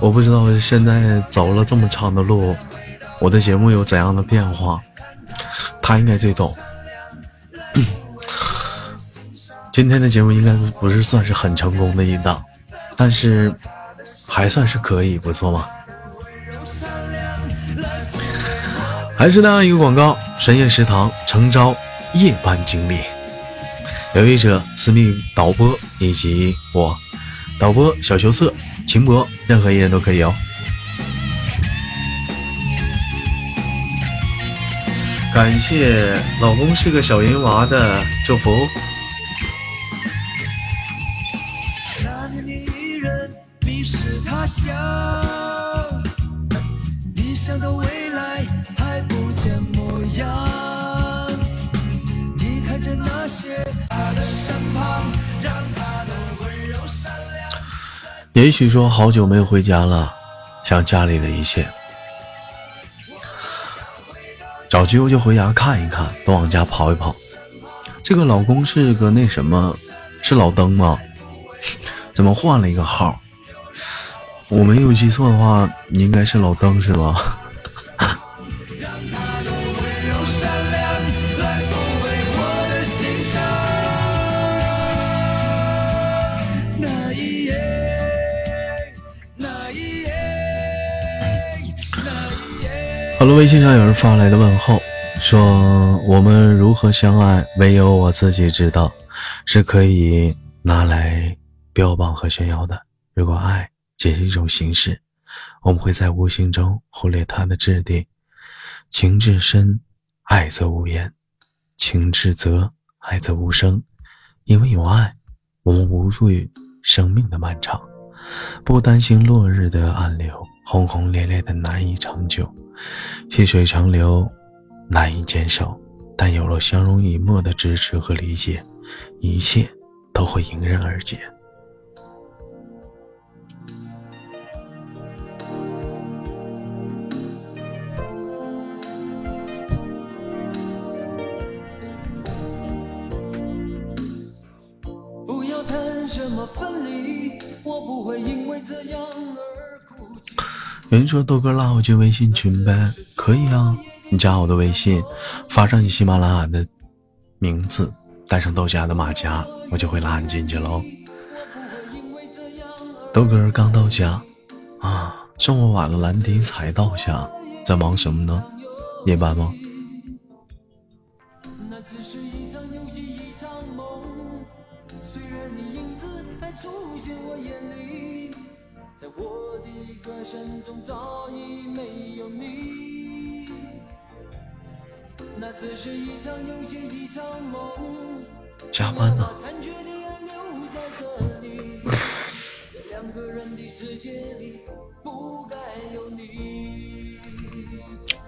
我不知道现在走了这么长的路，我的节目有怎样的变化，他应该最懂。今天的节目应该不是算是很成功的一档，但是还算是可以，不错吗？还是那样一个广告：深夜食堂诚招夜班经理，有意者私密导播以及我，导播小羞涩、秦博，任何一人都可以哦。感谢老公是个小银娃的祝福。也许说好久没有回家了，想家里的一切，找机会就回家看一看，多往家跑一跑。这个老公是个那什么，是老登吗？怎么换了一个号？我没有记错的话，你应该是老登是吧？好了，微信上有人发来的问候，说我们如何相爱，唯有我自己知道，是可以拿来标榜和炫耀的。如果爱仅是一种形式，我们会在无形中忽略它的质地。情至深，爱则无言；情至泽，爱则无声。因为有爱，我们无惧生命的漫长，不担心落日的暗流，轰轰烈烈的难以长久。细水长流，难以坚守，但有了相濡以沫的支持和理解，一切都会迎刃而解。有人说豆哥拉我进微信群呗，可以啊，你加我的微信，发上你喜马拉雅的名字，带上豆家的马甲，我就会拉你进去喽。豆哥刚到家啊，这么晚了，兰迪才到家，在忙什么呢？夜班吗？加班呢。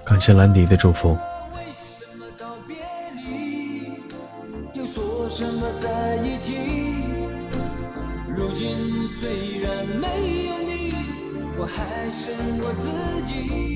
感谢兰迪的祝福。如今虽然没有你，我还是我自己。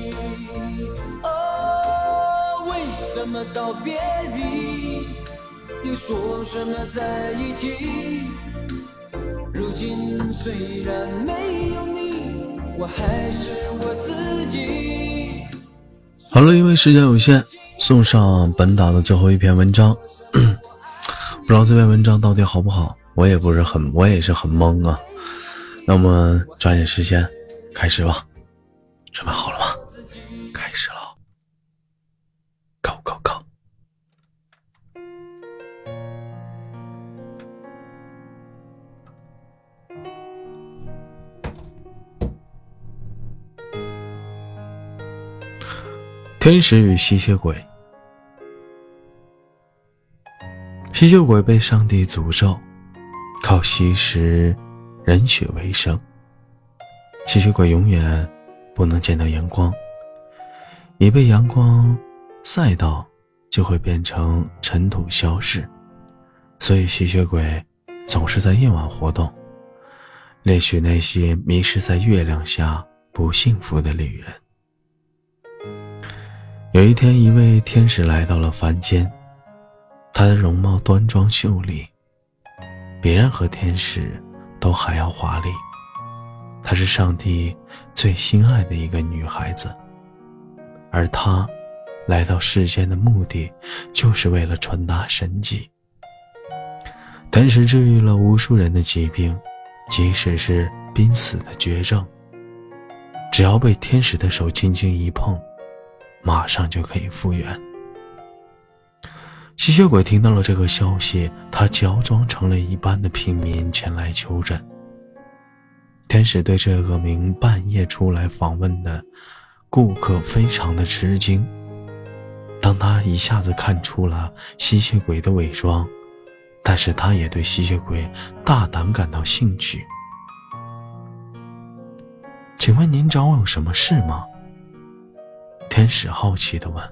什么道别离，又说什么在一起？如今虽然没有你，我还是我自己。好了，因为时间有限，送上本档的最后一篇文章。不知道这篇文章到底好不好，我也不是很，我也是很懵啊。那我们抓紧时间开始吧，准备好了天使与吸血鬼。吸血鬼被上帝诅咒，靠吸食人血为生。吸血鬼永远不能见到阳光，一被阳光晒到，就会变成尘土消逝。所以吸血鬼总是在夜晚活动，猎取那些迷失在月亮下不幸福的女人。有一天，一位天使来到了凡间，他的容貌端庄秀丽，比任何天使都还要华丽。她是上帝最心爱的一个女孩子，而她来到世间的目的，就是为了传达神迹。天使治愈了无数人的疾病，即使是濒死的绝症，只要被天使的手轻轻一碰。马上就可以复原。吸血鬼听到了这个消息，他乔装成了一般的平民前来求诊。天使对这个名半夜出来访问的顾客非常的吃惊。当他一下子看出了吸血鬼的伪装，但是他也对吸血鬼大胆感到兴趣。请问您找我有什么事吗？天使好奇地问：“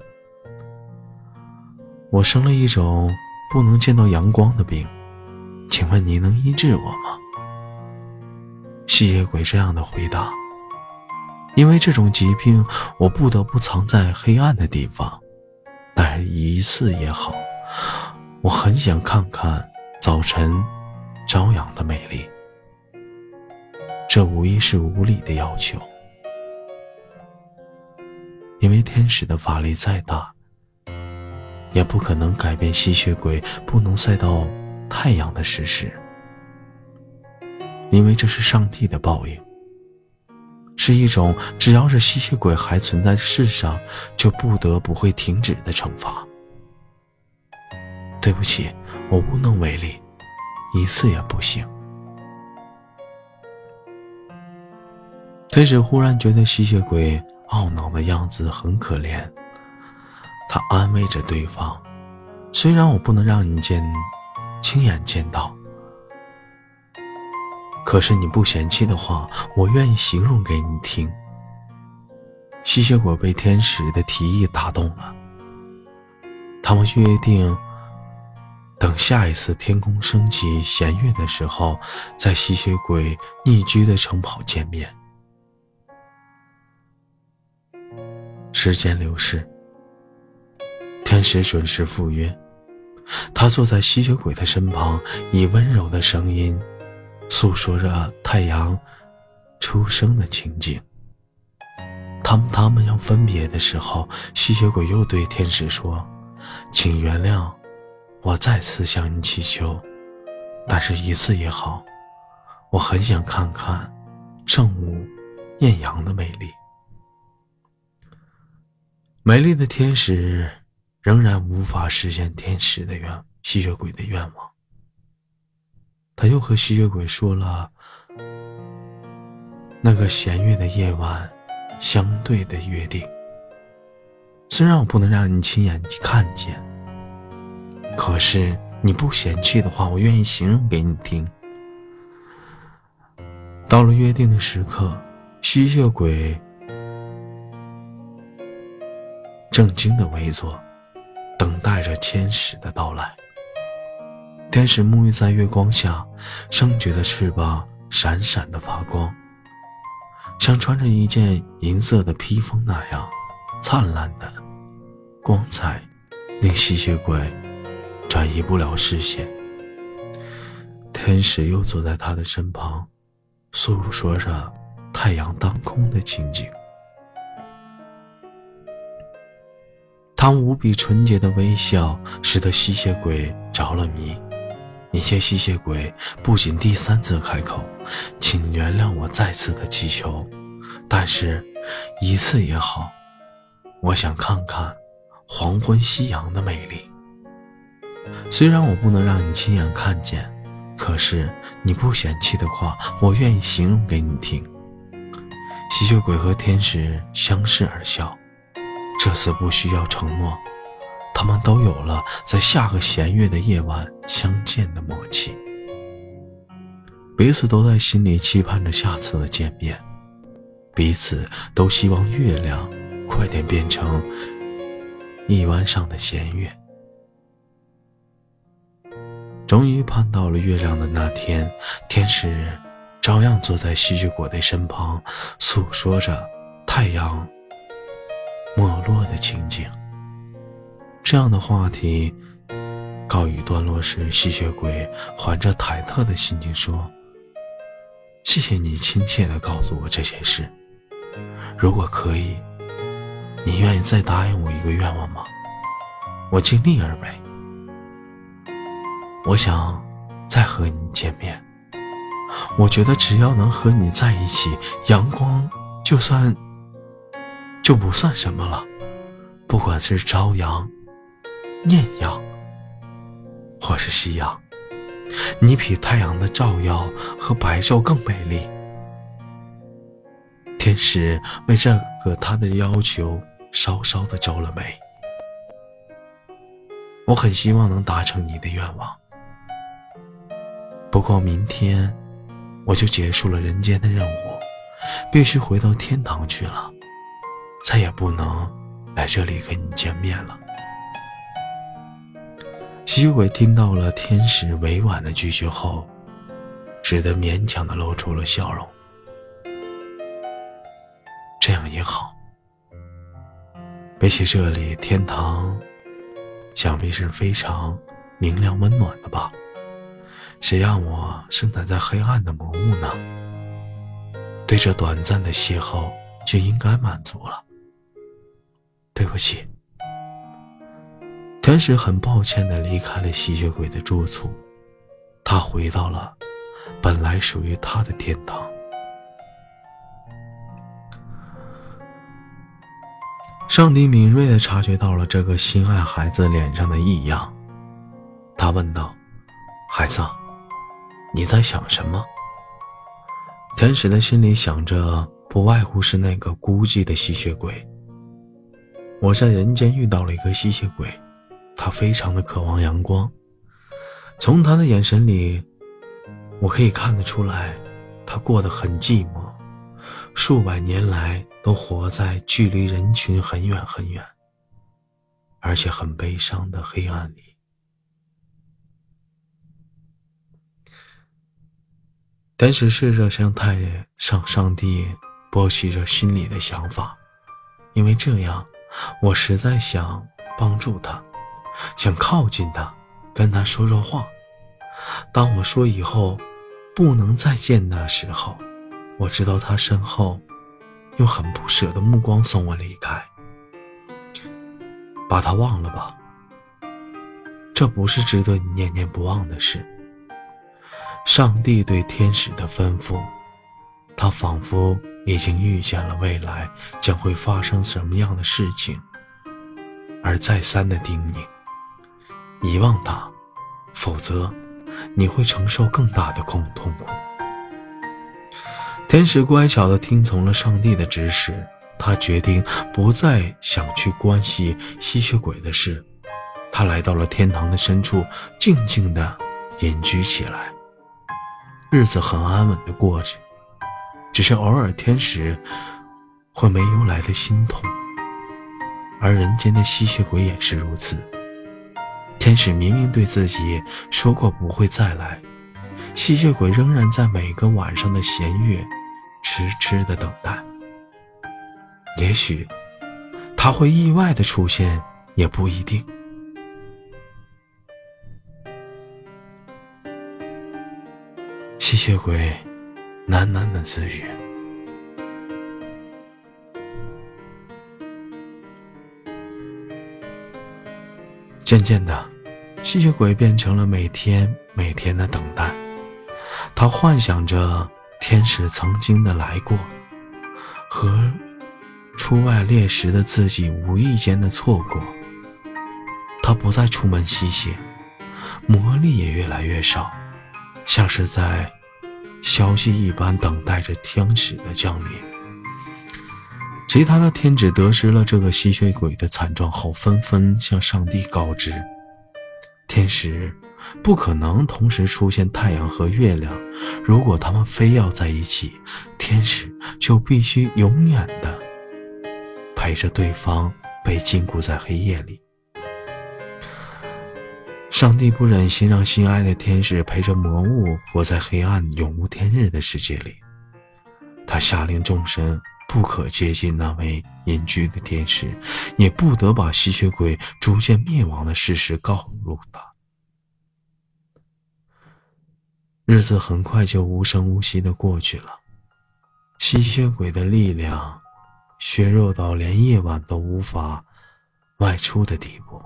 我生了一种不能见到阳光的病，请问你能医治我吗？”吸血鬼这样的回答：“因为这种疾病，我不得不藏在黑暗的地方，但一次也好，我很想看看早晨朝阳的美丽。这无疑是无理的要求。”因为天使的法力再大，也不可能改变吸血鬼不能晒到太阳的事实。因为这是上帝的报应，是一种只要是吸血鬼还存在世上，就不得不会停止的惩罚。对不起，我无能为力，一次也不行。天使忽然觉得吸血鬼。懊恼的样子很可怜，他安慰着对方：“虽然我不能让你见，亲眼见到，可是你不嫌弃的话，我愿意形容给你听。”吸血鬼被天使的提议打动了，他们约定，等下一次天空升起弦月的时候，在吸血鬼匿居的城堡见面。时间流逝，天使准时赴约。他坐在吸血鬼的身旁，以温柔的声音诉说着太阳出生的情景。当他们要分别的时候，吸血鬼又对天使说：“请原谅，我再次向你祈求，但是一次也好，我很想看看正午艳阳的美丽。”美丽的天使仍然无法实现天使的愿，吸血鬼的愿望。他又和吸血鬼说了那个弦月的夜晚相对的约定。虽然我不能让你亲眼看见，可是你不嫌弃的话，我愿意形容给你听。到了约定的时刻，吸血鬼。正经的围坐，等待着天使的到来。天使沐浴在月光下，圣洁的翅膀闪闪的发光，像穿着一件银色的披风那样灿烂的光彩，令吸血鬼转移不了视线。天使又坐在他的身旁，诉说着太阳当空的情景。他无比纯洁的微笑使得吸血鬼着了迷。那些吸血鬼不仅第三次开口，请原谅我再次的祈求，但是，一次也好，我想看看黄昏夕阳的美丽。虽然我不能让你亲眼看见，可是你不嫌弃的话，我愿意形容给你听。吸血鬼和天使相视而笑。这次不需要承诺，他们都有了在下个弦月的夜晚相见的默契，彼此都在心里期盼着下次的见面，彼此都希望月亮快点变成一弯上的弦月。终于盼到了月亮的那天，天使照样坐在吸血鬼的身旁，诉说着太阳。没落的情景。这样的话题告一段落时，吸血鬼怀着忐忑的心情说：“谢谢你亲切的告诉我这些事。如果可以，你愿意再答应我一个愿望吗？我尽力而为。我想再和你见面。我觉得只要能和你在一起，阳光就算。”就不算什么了，不管是朝阳、艳阳，或是夕阳，你比太阳的照耀和白昼更美丽。天使为这个他的要求稍稍的皱了眉。我很希望能达成你的愿望，不过明天我就结束了人间的任务，必须回到天堂去了。再也不能来这里跟你见面了。吸血鬼听到了天使委婉的拒绝后，只得勉强的露出了笑容。这样也好，比起这里，天堂想必是非常明亮温暖的吧？谁让我生长在黑暗的魔物呢？对这短暂的邂逅就应该满足了。对不起，天使很抱歉的离开了吸血鬼的住处，他回到了本来属于他的天堂。上帝敏锐的察觉到了这个心爱孩子脸上的异样，他问道：“孩子，你在想什么？”天使的心里想着，不外乎是那个孤寂的吸血鬼。我在人间遇到了一个吸血鬼，他非常的渴望阳光。从他的眼神里，我可以看得出来，他过得很寂寞，数百年来都活在距离人群很远很远，而且很悲伤的黑暗里。天使试着向太上上帝剥取着心里的想法，因为这样。我实在想帮助他，想靠近他，跟他说说话。当我说以后不能再见的时候，我知道他身后用很不舍的目光送我离开。把他忘了吧，这不是值得你念念不忘的事。上帝对天使的吩咐，他仿佛。已经预见了未来将会发生什么样的事情，而再三的叮咛：遗忘他，否则你会承受更大的痛痛苦。天使乖巧地听从了上帝的指使，他决定不再想去关系吸血鬼的事。他来到了天堂的深处，静静地隐居起来，日子很安稳地过着。只是偶尔，天使会没由来的心痛，而人间的吸血鬼也是如此。天使明明对自己说过不会再来，吸血鬼仍然在每个晚上的弦月，痴痴的等待。也许他会意外的出现，也不一定。吸血鬼。喃喃的自语。渐渐的，吸血鬼变成了每天每天的等待。他幻想着天使曾经的来过，和出外猎食的自己无意间的错过。他不再出门吸血，魔力也越来越少，像是在。消息一般等待着天使的降临。其他的天使得知了这个吸血鬼的惨状后，纷纷向上帝告知：天使不可能同时出现太阳和月亮，如果他们非要在一起，天使就必须永远的陪着对方被禁锢在黑夜里。上帝不忍心让心爱的天使陪着魔物活在黑暗永无天日的世界里，他下令众神不可接近那位隐居的天使，也不得把吸血鬼逐渐灭亡的事实告诉他。日子很快就无声无息的过去了，吸血鬼的力量削弱到连夜晚都无法外出的地步。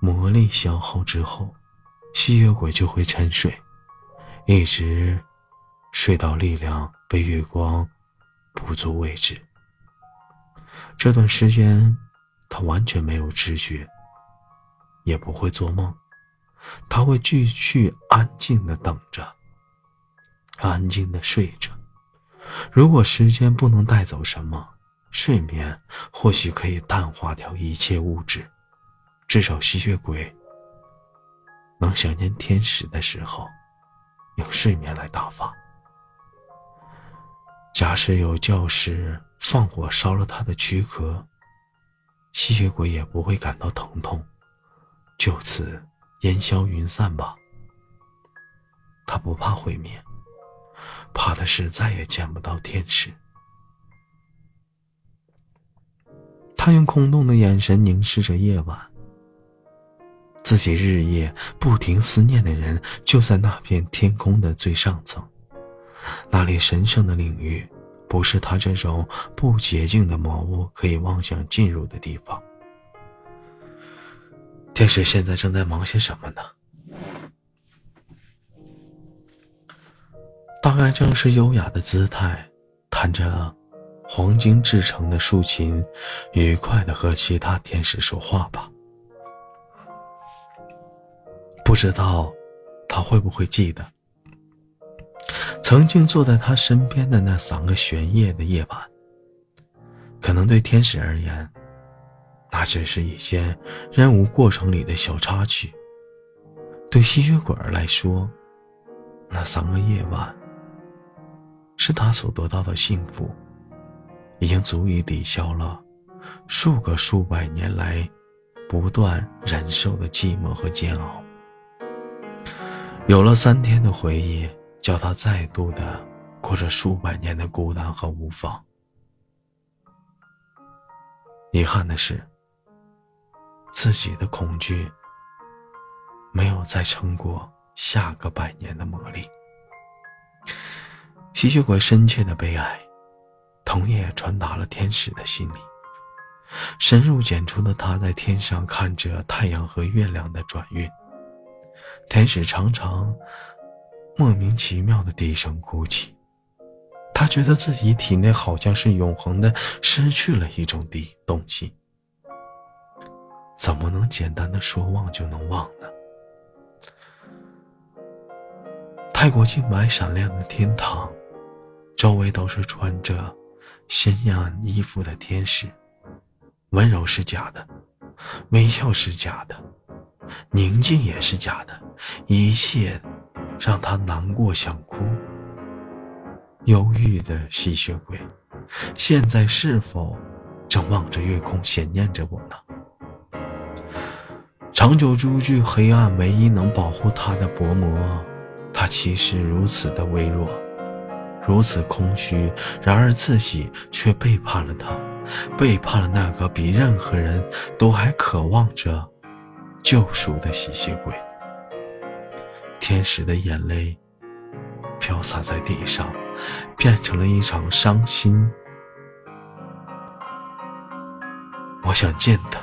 魔力消耗之后，吸血鬼就会沉睡，一直睡到力量被月光补足为止。这段时间，他完全没有知觉，也不会做梦。他会继续安静的等着，安静的睡着。如果时间不能带走什么，睡眠或许可以淡化掉一切物质。至少吸血鬼能想念天使的时候，用睡眠来打发。假使有教师放火烧了他的躯壳，吸血鬼也不会感到疼痛，就此。烟消云散吧。他不怕毁灭，怕的是再也见不到天使。他用空洞的眼神凝视着夜晚。自己日夜不停思念的人，就在那片天空的最上层。那里神圣的领域，不是他这种不洁净的魔物可以妄想进入的地方。天使现在正在忙些什么呢？大概正是优雅的姿态，弹着黄金制成的竖琴，愉快的和其他天使说话吧。不知道他会不会记得，曾经坐在他身边的那三个玄夜的夜晚。可能对天使而言。那只是一些任务过程里的小插曲。对吸血鬼来说，那三个夜晚是他所得到的幸福，已经足以抵消了数个数百年来不断忍受的寂寞和煎熬。有了三天的回忆，叫他再度的过着数百年的孤单和无望。遗憾的是。自己的恐惧没有再撑过下个百年的魔力。吸血鬼深切的悲哀，同也传达了天使的心里。深入简出的他在天上看着太阳和月亮的转运，天使常常莫名其妙的低声哭泣。他觉得自己体内好像是永恒的失去了一种地东西。怎么能简单的说忘就能忘呢？泰国净白闪亮的天堂，周围都是穿着鲜艳衣服的天使，温柔是假的，微笑是假的，宁静也是假的，一切让他难过想哭。忧郁的吸血鬼，现在是否正望着月空想念着我呢？长久驻据黑暗，唯一能保护他的薄膜，他其实如此的微弱，如此空虚。然而自己却背叛了他，背叛了那个比任何人都还渴望着救赎的吸血鬼。天使的眼泪飘洒在地上，变成了一场伤心。我想见他。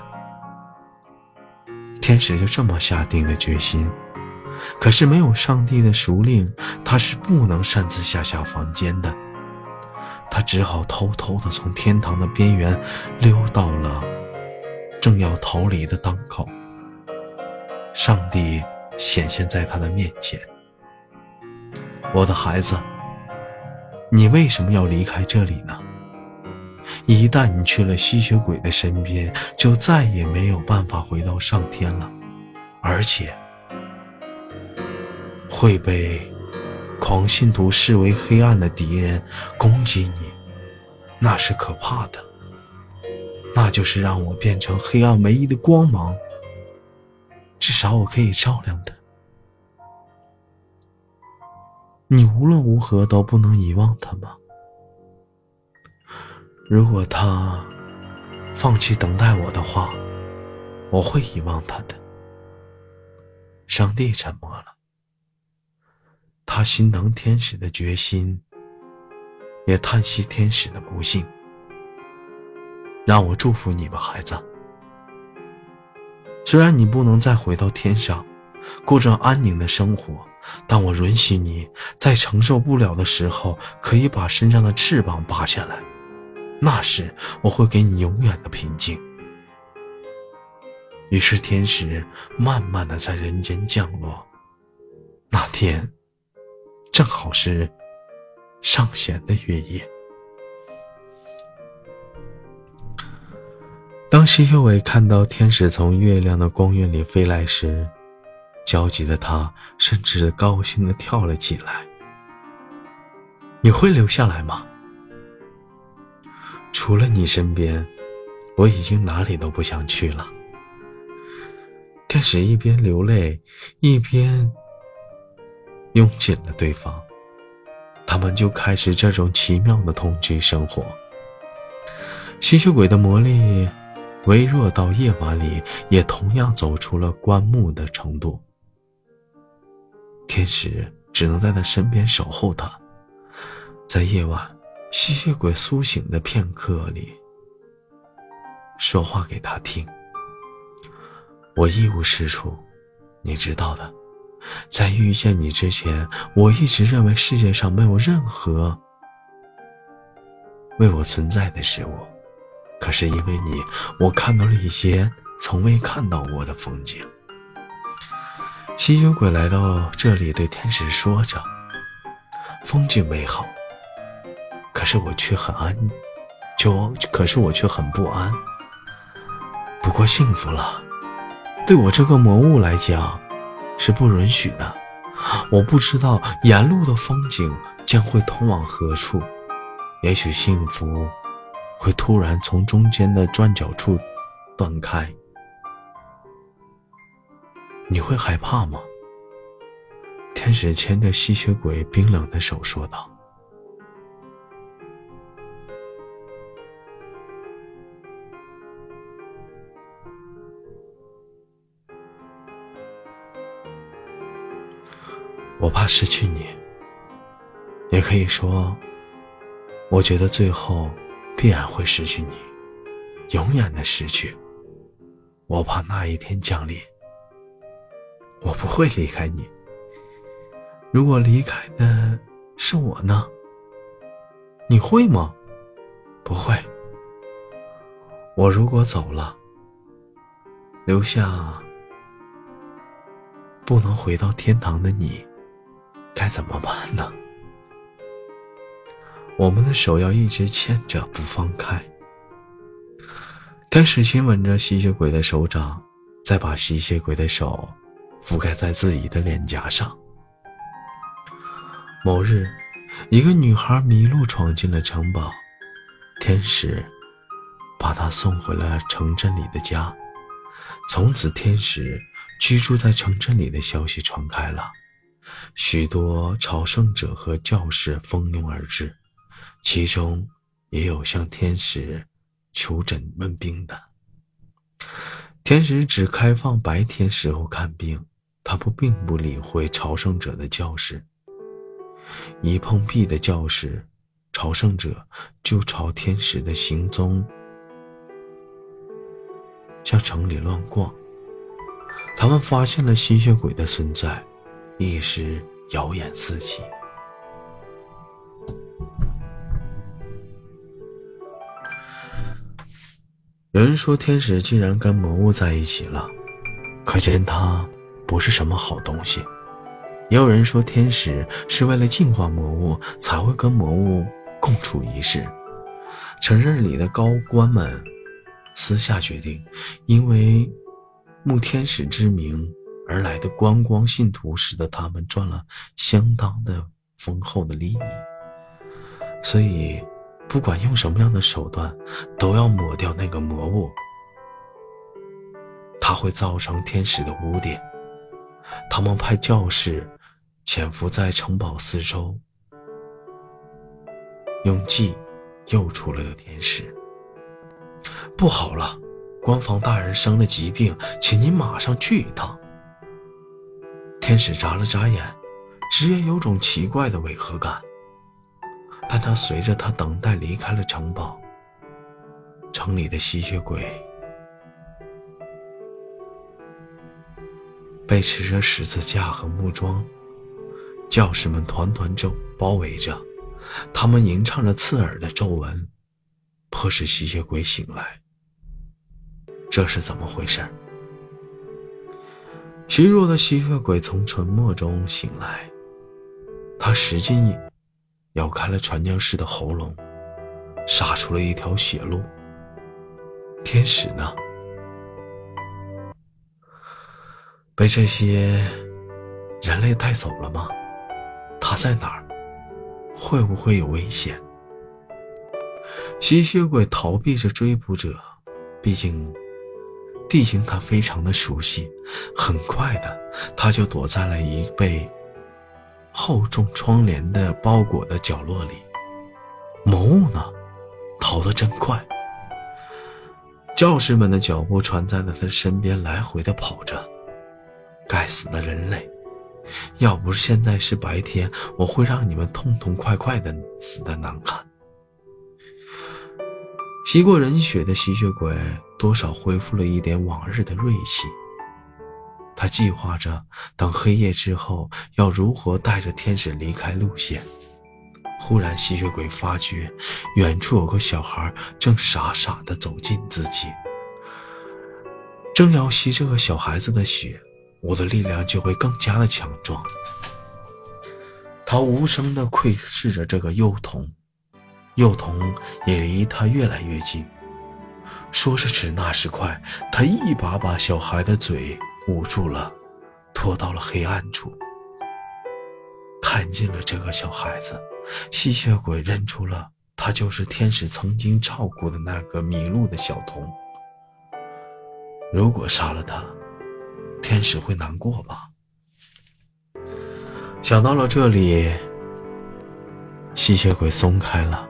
天使就这么下定了决心，可是没有上帝的熟令，他是不能擅自下下房间的。他只好偷偷的从天堂的边缘溜到了正要逃离的当口。上帝显现在他的面前：“我的孩子，你为什么要离开这里呢？”一旦你去了吸血鬼的身边，就再也没有办法回到上天了，而且会被狂信徒视为黑暗的敌人攻击你，那是可怕的。那就是让我变成黑暗唯一的光芒，至少我可以照亮他。你无论如何都不能遗忘他吗？如果他放弃等待我的话，我会遗忘他的。上帝沉默了，他心疼天使的决心，也叹息天使的不幸。让我祝福你吧，孩子。虽然你不能再回到天上，过着安宁的生活，但我允许你在承受不了的时候，可以把身上的翅膀拔下来。那时，我会给你永远的平静。于是，天使慢慢的在人间降落。那天，正好是上弦的月夜。当吸血鬼看到天使从月亮的光晕里飞来时，焦急的他甚至高兴的跳了起来。你会留下来吗？除了你身边，我已经哪里都不想去了。天使一边流泪，一边拥紧了对方，他们就开始这种奇妙的同居生活。吸血鬼的魔力微弱到夜晚里也同样走出了棺木的程度。天使只能在他身边守候他，在夜晚。吸血鬼苏醒的片刻里，说话给他听。我一无是处，你知道的。在遇见你之前，我一直认为世界上没有任何为我存在的事物。可是因为你，我看到了一些从未看到过的风景。吸血鬼来到这里，对天使说着：“风景美好。”可是我却很安，就可是我却很不安。不过幸福了，对我这个魔物来讲，是不允许的。我不知道沿路的风景将会通往何处，也许幸福会突然从中间的转角处断开。你会害怕吗？天使牵着吸血鬼冰冷的手说道。我怕失去你，也可以说，我觉得最后必然会失去你，永远的失去。我怕那一天降临，我不会离开你。如果离开的是我呢？你会吗？不会。我如果走了，留下不能回到天堂的你。该怎么办呢？我们的手要一直牵着不放开。天使亲吻着吸血鬼的手掌，再把吸血鬼的手覆盖在自己的脸颊上。某日，一个女孩迷路闯进了城堡，天使把她送回了城镇里的家。从此，天使居住在城镇里的消息传开了。许多朝圣者和教士蜂拥而至，其中也有向天使求诊问病的。天使只开放白天时候看病，他不并不理会朝圣者的教室。一碰壁的教室，朝圣者就朝天使的行踪向城里乱逛。他们发现了吸血鬼的存在。一时谣言四起。有人说，天使竟然跟魔物在一起了，可见他不是什么好东西。也有人说，天使是为了净化魔物，才会跟魔物共处一室。城镇里的高官们私下决定，因为慕天使之名。而来的观光信徒使得他们赚了相当的丰厚的利益，所以不管用什么样的手段，都要抹掉那个魔物。它会造成天使的污点。他们派教士潜伏在城堡四周，用计诱出了天使。不好了，官方大人生了疾病，请您马上去一趟。天使眨了眨眼，直也有种奇怪的违和感。但他随着他等待离开了城堡。城里的吸血鬼被持着十字架和木桩，教士们团团周包围着，他们吟唱着刺耳的咒文，迫使吸血鬼醒来。这是怎么回事？虚弱的吸血鬼从沉默中醒来，他使劲咬开了传教士的喉咙，杀出了一条血路。天使呢？被这些人类带走了吗？他在哪儿？会不会有危险？吸血鬼逃避着追捕者，毕竟地形他非常的熟悉。很快的，他就躲在了一被厚重窗帘的包裹的角落里。魔物呢？逃得真快。教师们的脚步传在了他身边，来回的跑着。该死的人类！要不是现在是白天，我会让你们痛痛快快的死的难看。吸过人血的吸血鬼多少恢复了一点往日的锐气。他计划着，等黑夜之后要如何带着天使离开路线。忽然，吸血鬼发觉远处有个小孩正傻傻地走近自己，正要吸这个小孩子的血，我的力量就会更加的强壮。他无声地窥视着这个幼童，幼童也离他越来越近。说时迟，那时快，他一把把小孩的嘴捂住了，拖到了黑暗处，看见了这个小孩子。吸血鬼认出了他，就是天使曾经照顾的那个迷路的小童。如果杀了他，天使会难过吧？想到了这里，吸血鬼松开了。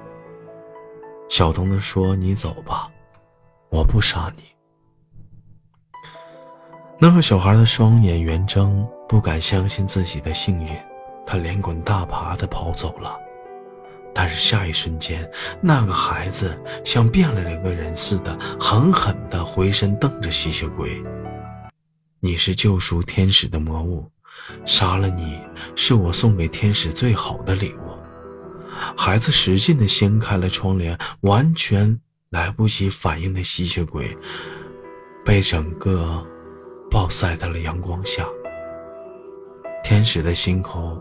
小童子说：“你走吧，我不杀你。”那个小孩的双眼圆睁，不敢相信自己的幸运，他连滚大爬的跑走了。但是下一瞬间，那个孩子像变了一个人似的，狠狠地回身瞪着吸血鬼：“你是救赎天使的魔物，杀了你是我送给天使最好的礼物。”孩子使劲地掀开了窗帘，完全来不及反应的吸血鬼被整个暴晒在了阳光下。天使的心口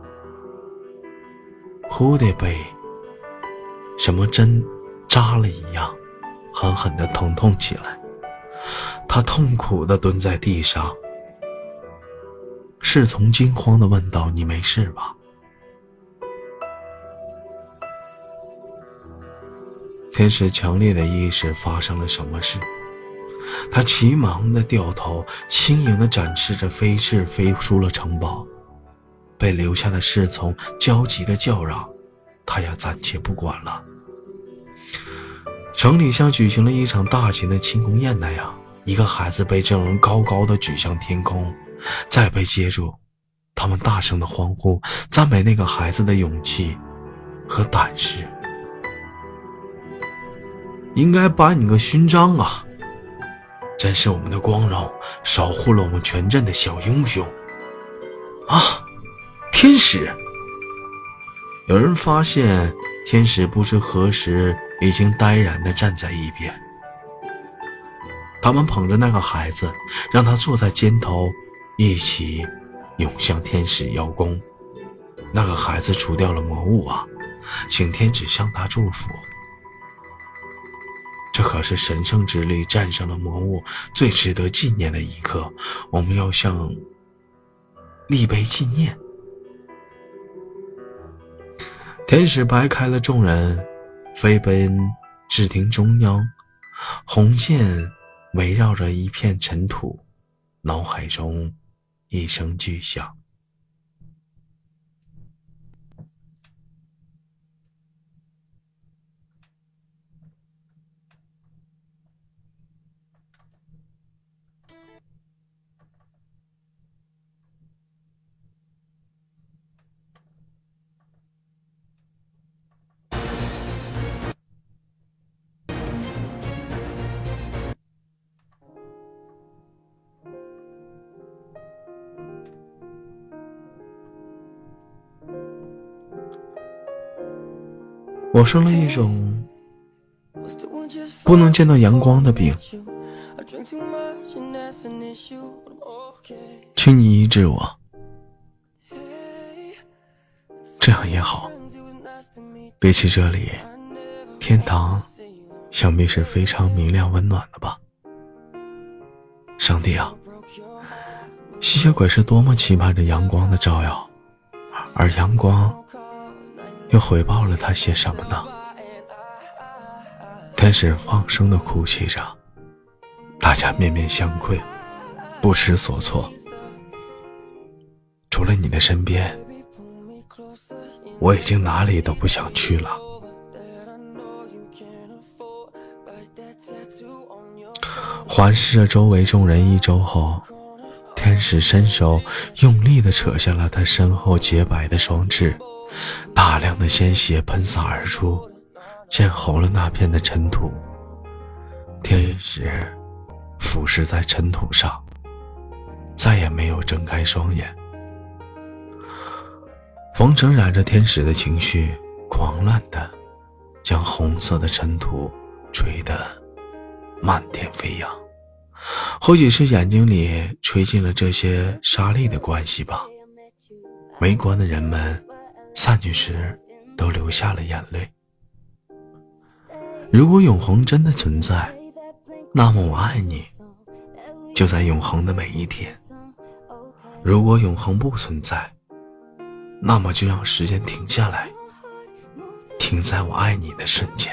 忽地被。什么针扎了一样，狠狠的疼痛起来。他痛苦的蹲在地上，侍从惊慌的问道：“你没事吧？”天使强烈的意识发生了什么事，他急忙的掉头，轻盈的展翅着飞翅飞出了城堡。被留下的侍从焦急的叫嚷。他也暂且不管了。城里像举行了一场大型的庆功宴那样，一个孩子被众人高高的举向天空，再被接住。他们大声的欢呼，赞美那个孩子的勇气和胆识。应该颁你个勋章啊！真是我们的光荣，守护了我们全镇的小英雄。啊，天使！有人发现天使不知何时已经呆然地站在一边。他们捧着那个孩子，让他坐在肩头，一起涌向天使邀功。那个孩子除掉了魔物啊，请天使向他祝福。这可是神圣之力战胜了魔物最值得纪念的一刻，我们要向立碑纪念。天使摆开了众人，飞奔至亭中央，红线围绕着一片尘土，脑海中一声巨响。我生了一种不能见到阳光的病，请你医治我，这样也好。比起这里，天堂想必是非常明亮温暖的吧。上帝啊，吸血鬼是多么期盼着阳光的照耀，而阳光又回报了他些什么呢？天使放声的哭泣着，大家面面相窥，不知所措。除了你的身边，我已经哪里都不想去了。环视着周围众人一周后，天使伸手用力地扯下了他身后洁白的双翅，大量的鲜血喷洒而出，溅红了那片的尘土。天使俯视在尘土上，再也没有睁开双眼。风尘染着天使的情绪，狂乱的将红色的尘土吹得漫天飞扬。或许是眼睛里吹进了这些沙粒的关系吧，围观的人们散去时都流下了眼泪。如果永恒真的存在，那么我爱你，就在永恒的每一天。如果永恒不存在，那么就让时间停下来，停在我爱你的瞬间。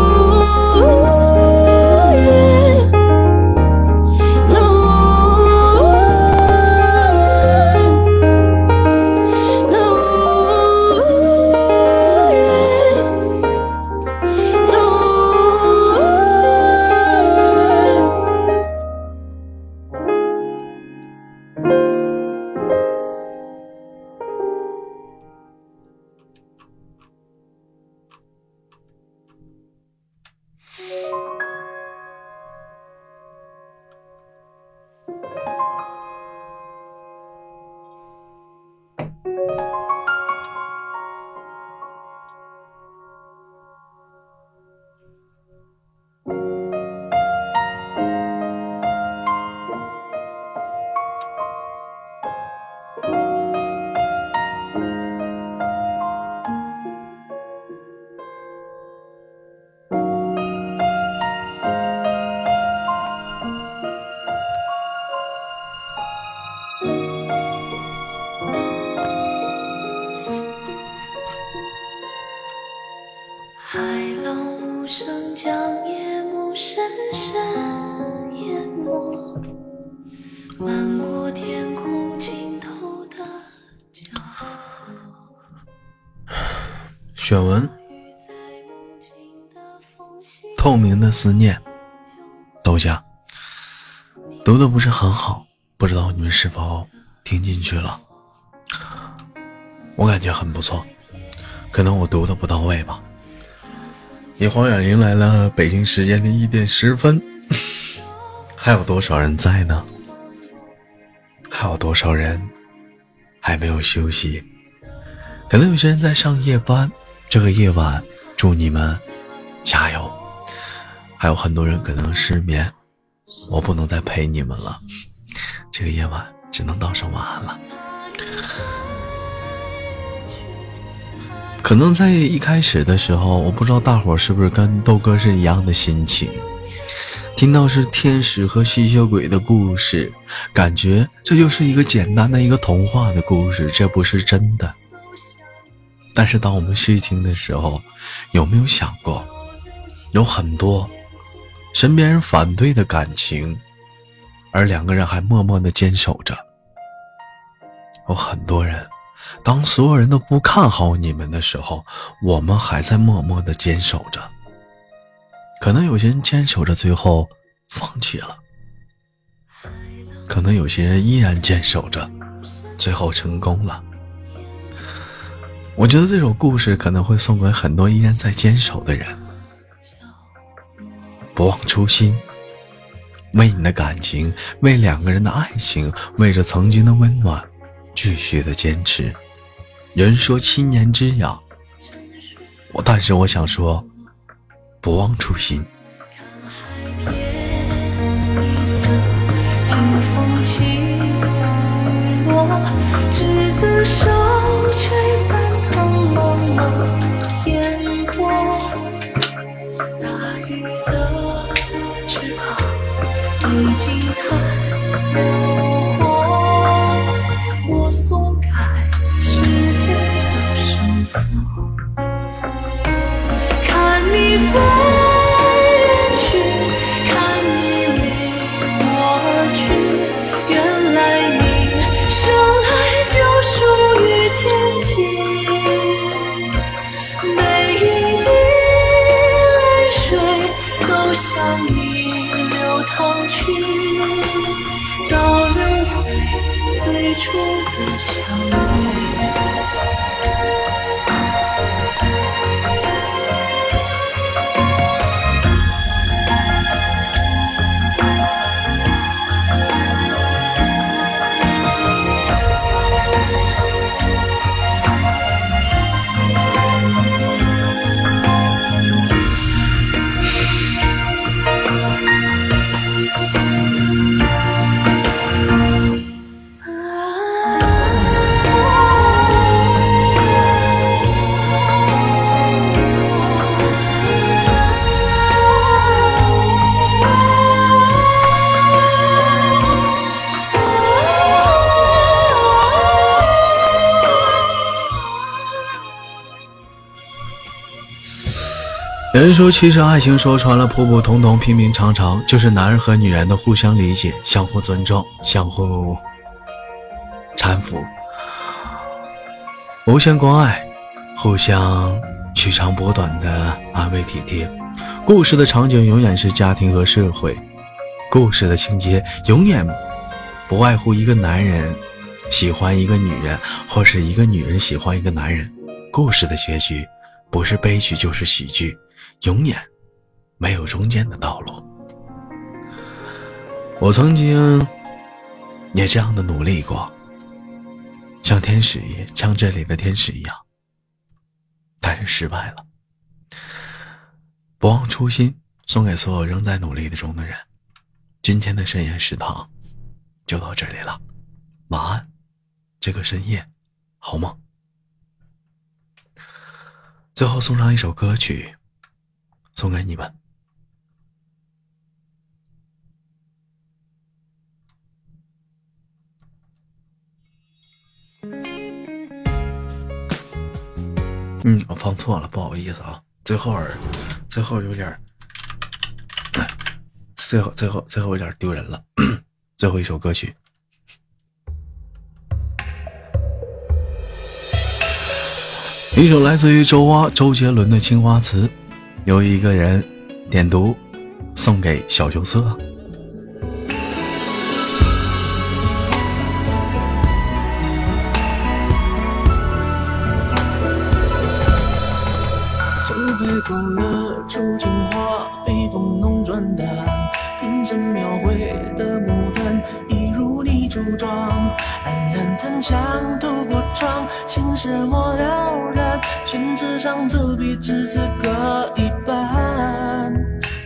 思念，豆浆。读的不是很好，不知道你们是否听进去了？我感觉很不错，可能我读的不到位吧。你黄远迎来了北京时间的一点十分，还有多少人在呢？还有多少人还没有休息？可能有些人在上夜班。这个夜晚，祝你们加油！还有很多人可能失眠，我不能再陪你们了。这个夜晚只能道声晚安了。可能在一开始的时候，我不知道大伙是不是跟豆哥是一样的心情。听到是天使和吸血鬼的故事，感觉这就是一个简单的一个童话的故事，这不是真的。但是当我们细听的时候，有没有想过，有很多身边人反对的感情，而两个人还默默的坚守着。有很多人，当所有人都不看好你们的时候，我们还在默默的坚守着。可能有些人坚守着，最后放弃了；可能有些人依然坚守着，最后成功了。我觉得这首故事可能会送给很多依然在坚守的人。不忘初心，为你的感情，为两个人的爱情，为着曾经的温暖，继续的坚持。人说七年之痒，我但是我想说，不忘初心。自首，吹散苍茫茫辽阔，最初的相遇。说，其实爱情说穿了，普普通通、平平常常，就是男人和女人的互相理解、相互尊重、相互搀扶、无限关爱、互相取长补短的安慰体贴。故事的场景永远是家庭和社会，故事的情节永远不外乎一个男人喜欢一个女人，或是一个女人喜欢一个男人。故事的结局不是悲剧就是喜剧。永远没有中间的道路。我曾经也这样的努力过，像天使一像这里的天使一样，但是失败了。不忘初心，送给所有仍在努力的中的人。今天的深夜食堂就到这里了，晚安，这个深夜，好梦。最后送上一首歌曲。送给你们。嗯，我放错了，不好意思啊。最后儿，最后有点，最后，最后，最后有点丢人了。最后一首歌曲，一首来自于周蛙周杰伦的《青花瓷》。有一个人点读，送给小羞涩。松北勾勒出情花，如你初妆。黯然檀香透过窗，心事莫了然。宣纸上走笔，只字各一半。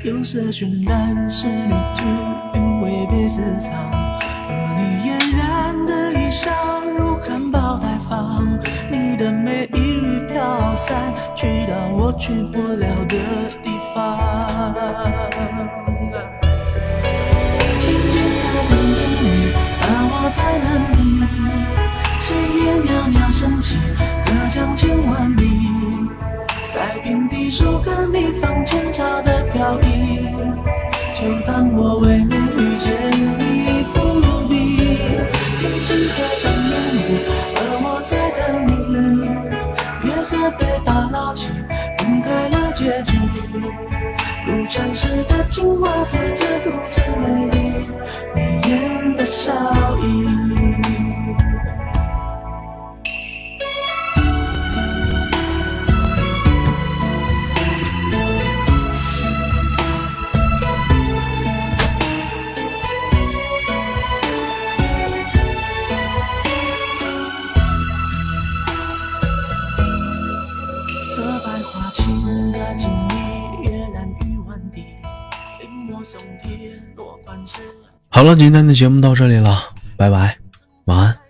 釉色渲染仕女图，韵味别私藏。而你嫣然的一笑，如含苞待放。你的美一缕飘散，去到我去不了的地方。在等你炊烟袅袅升起隔江千万里在瓶底书汉隶仿前朝的飘逸就当我为遇见你伏笔天青色等烟雨而我在等你月色被打捞起晕开了结局如传世的青花瓷自顾自美丽你眼笑意。色白花情的静谧，跃然于万地，临摹松铁落款时。好了今天的节目到这里了拜拜晚安。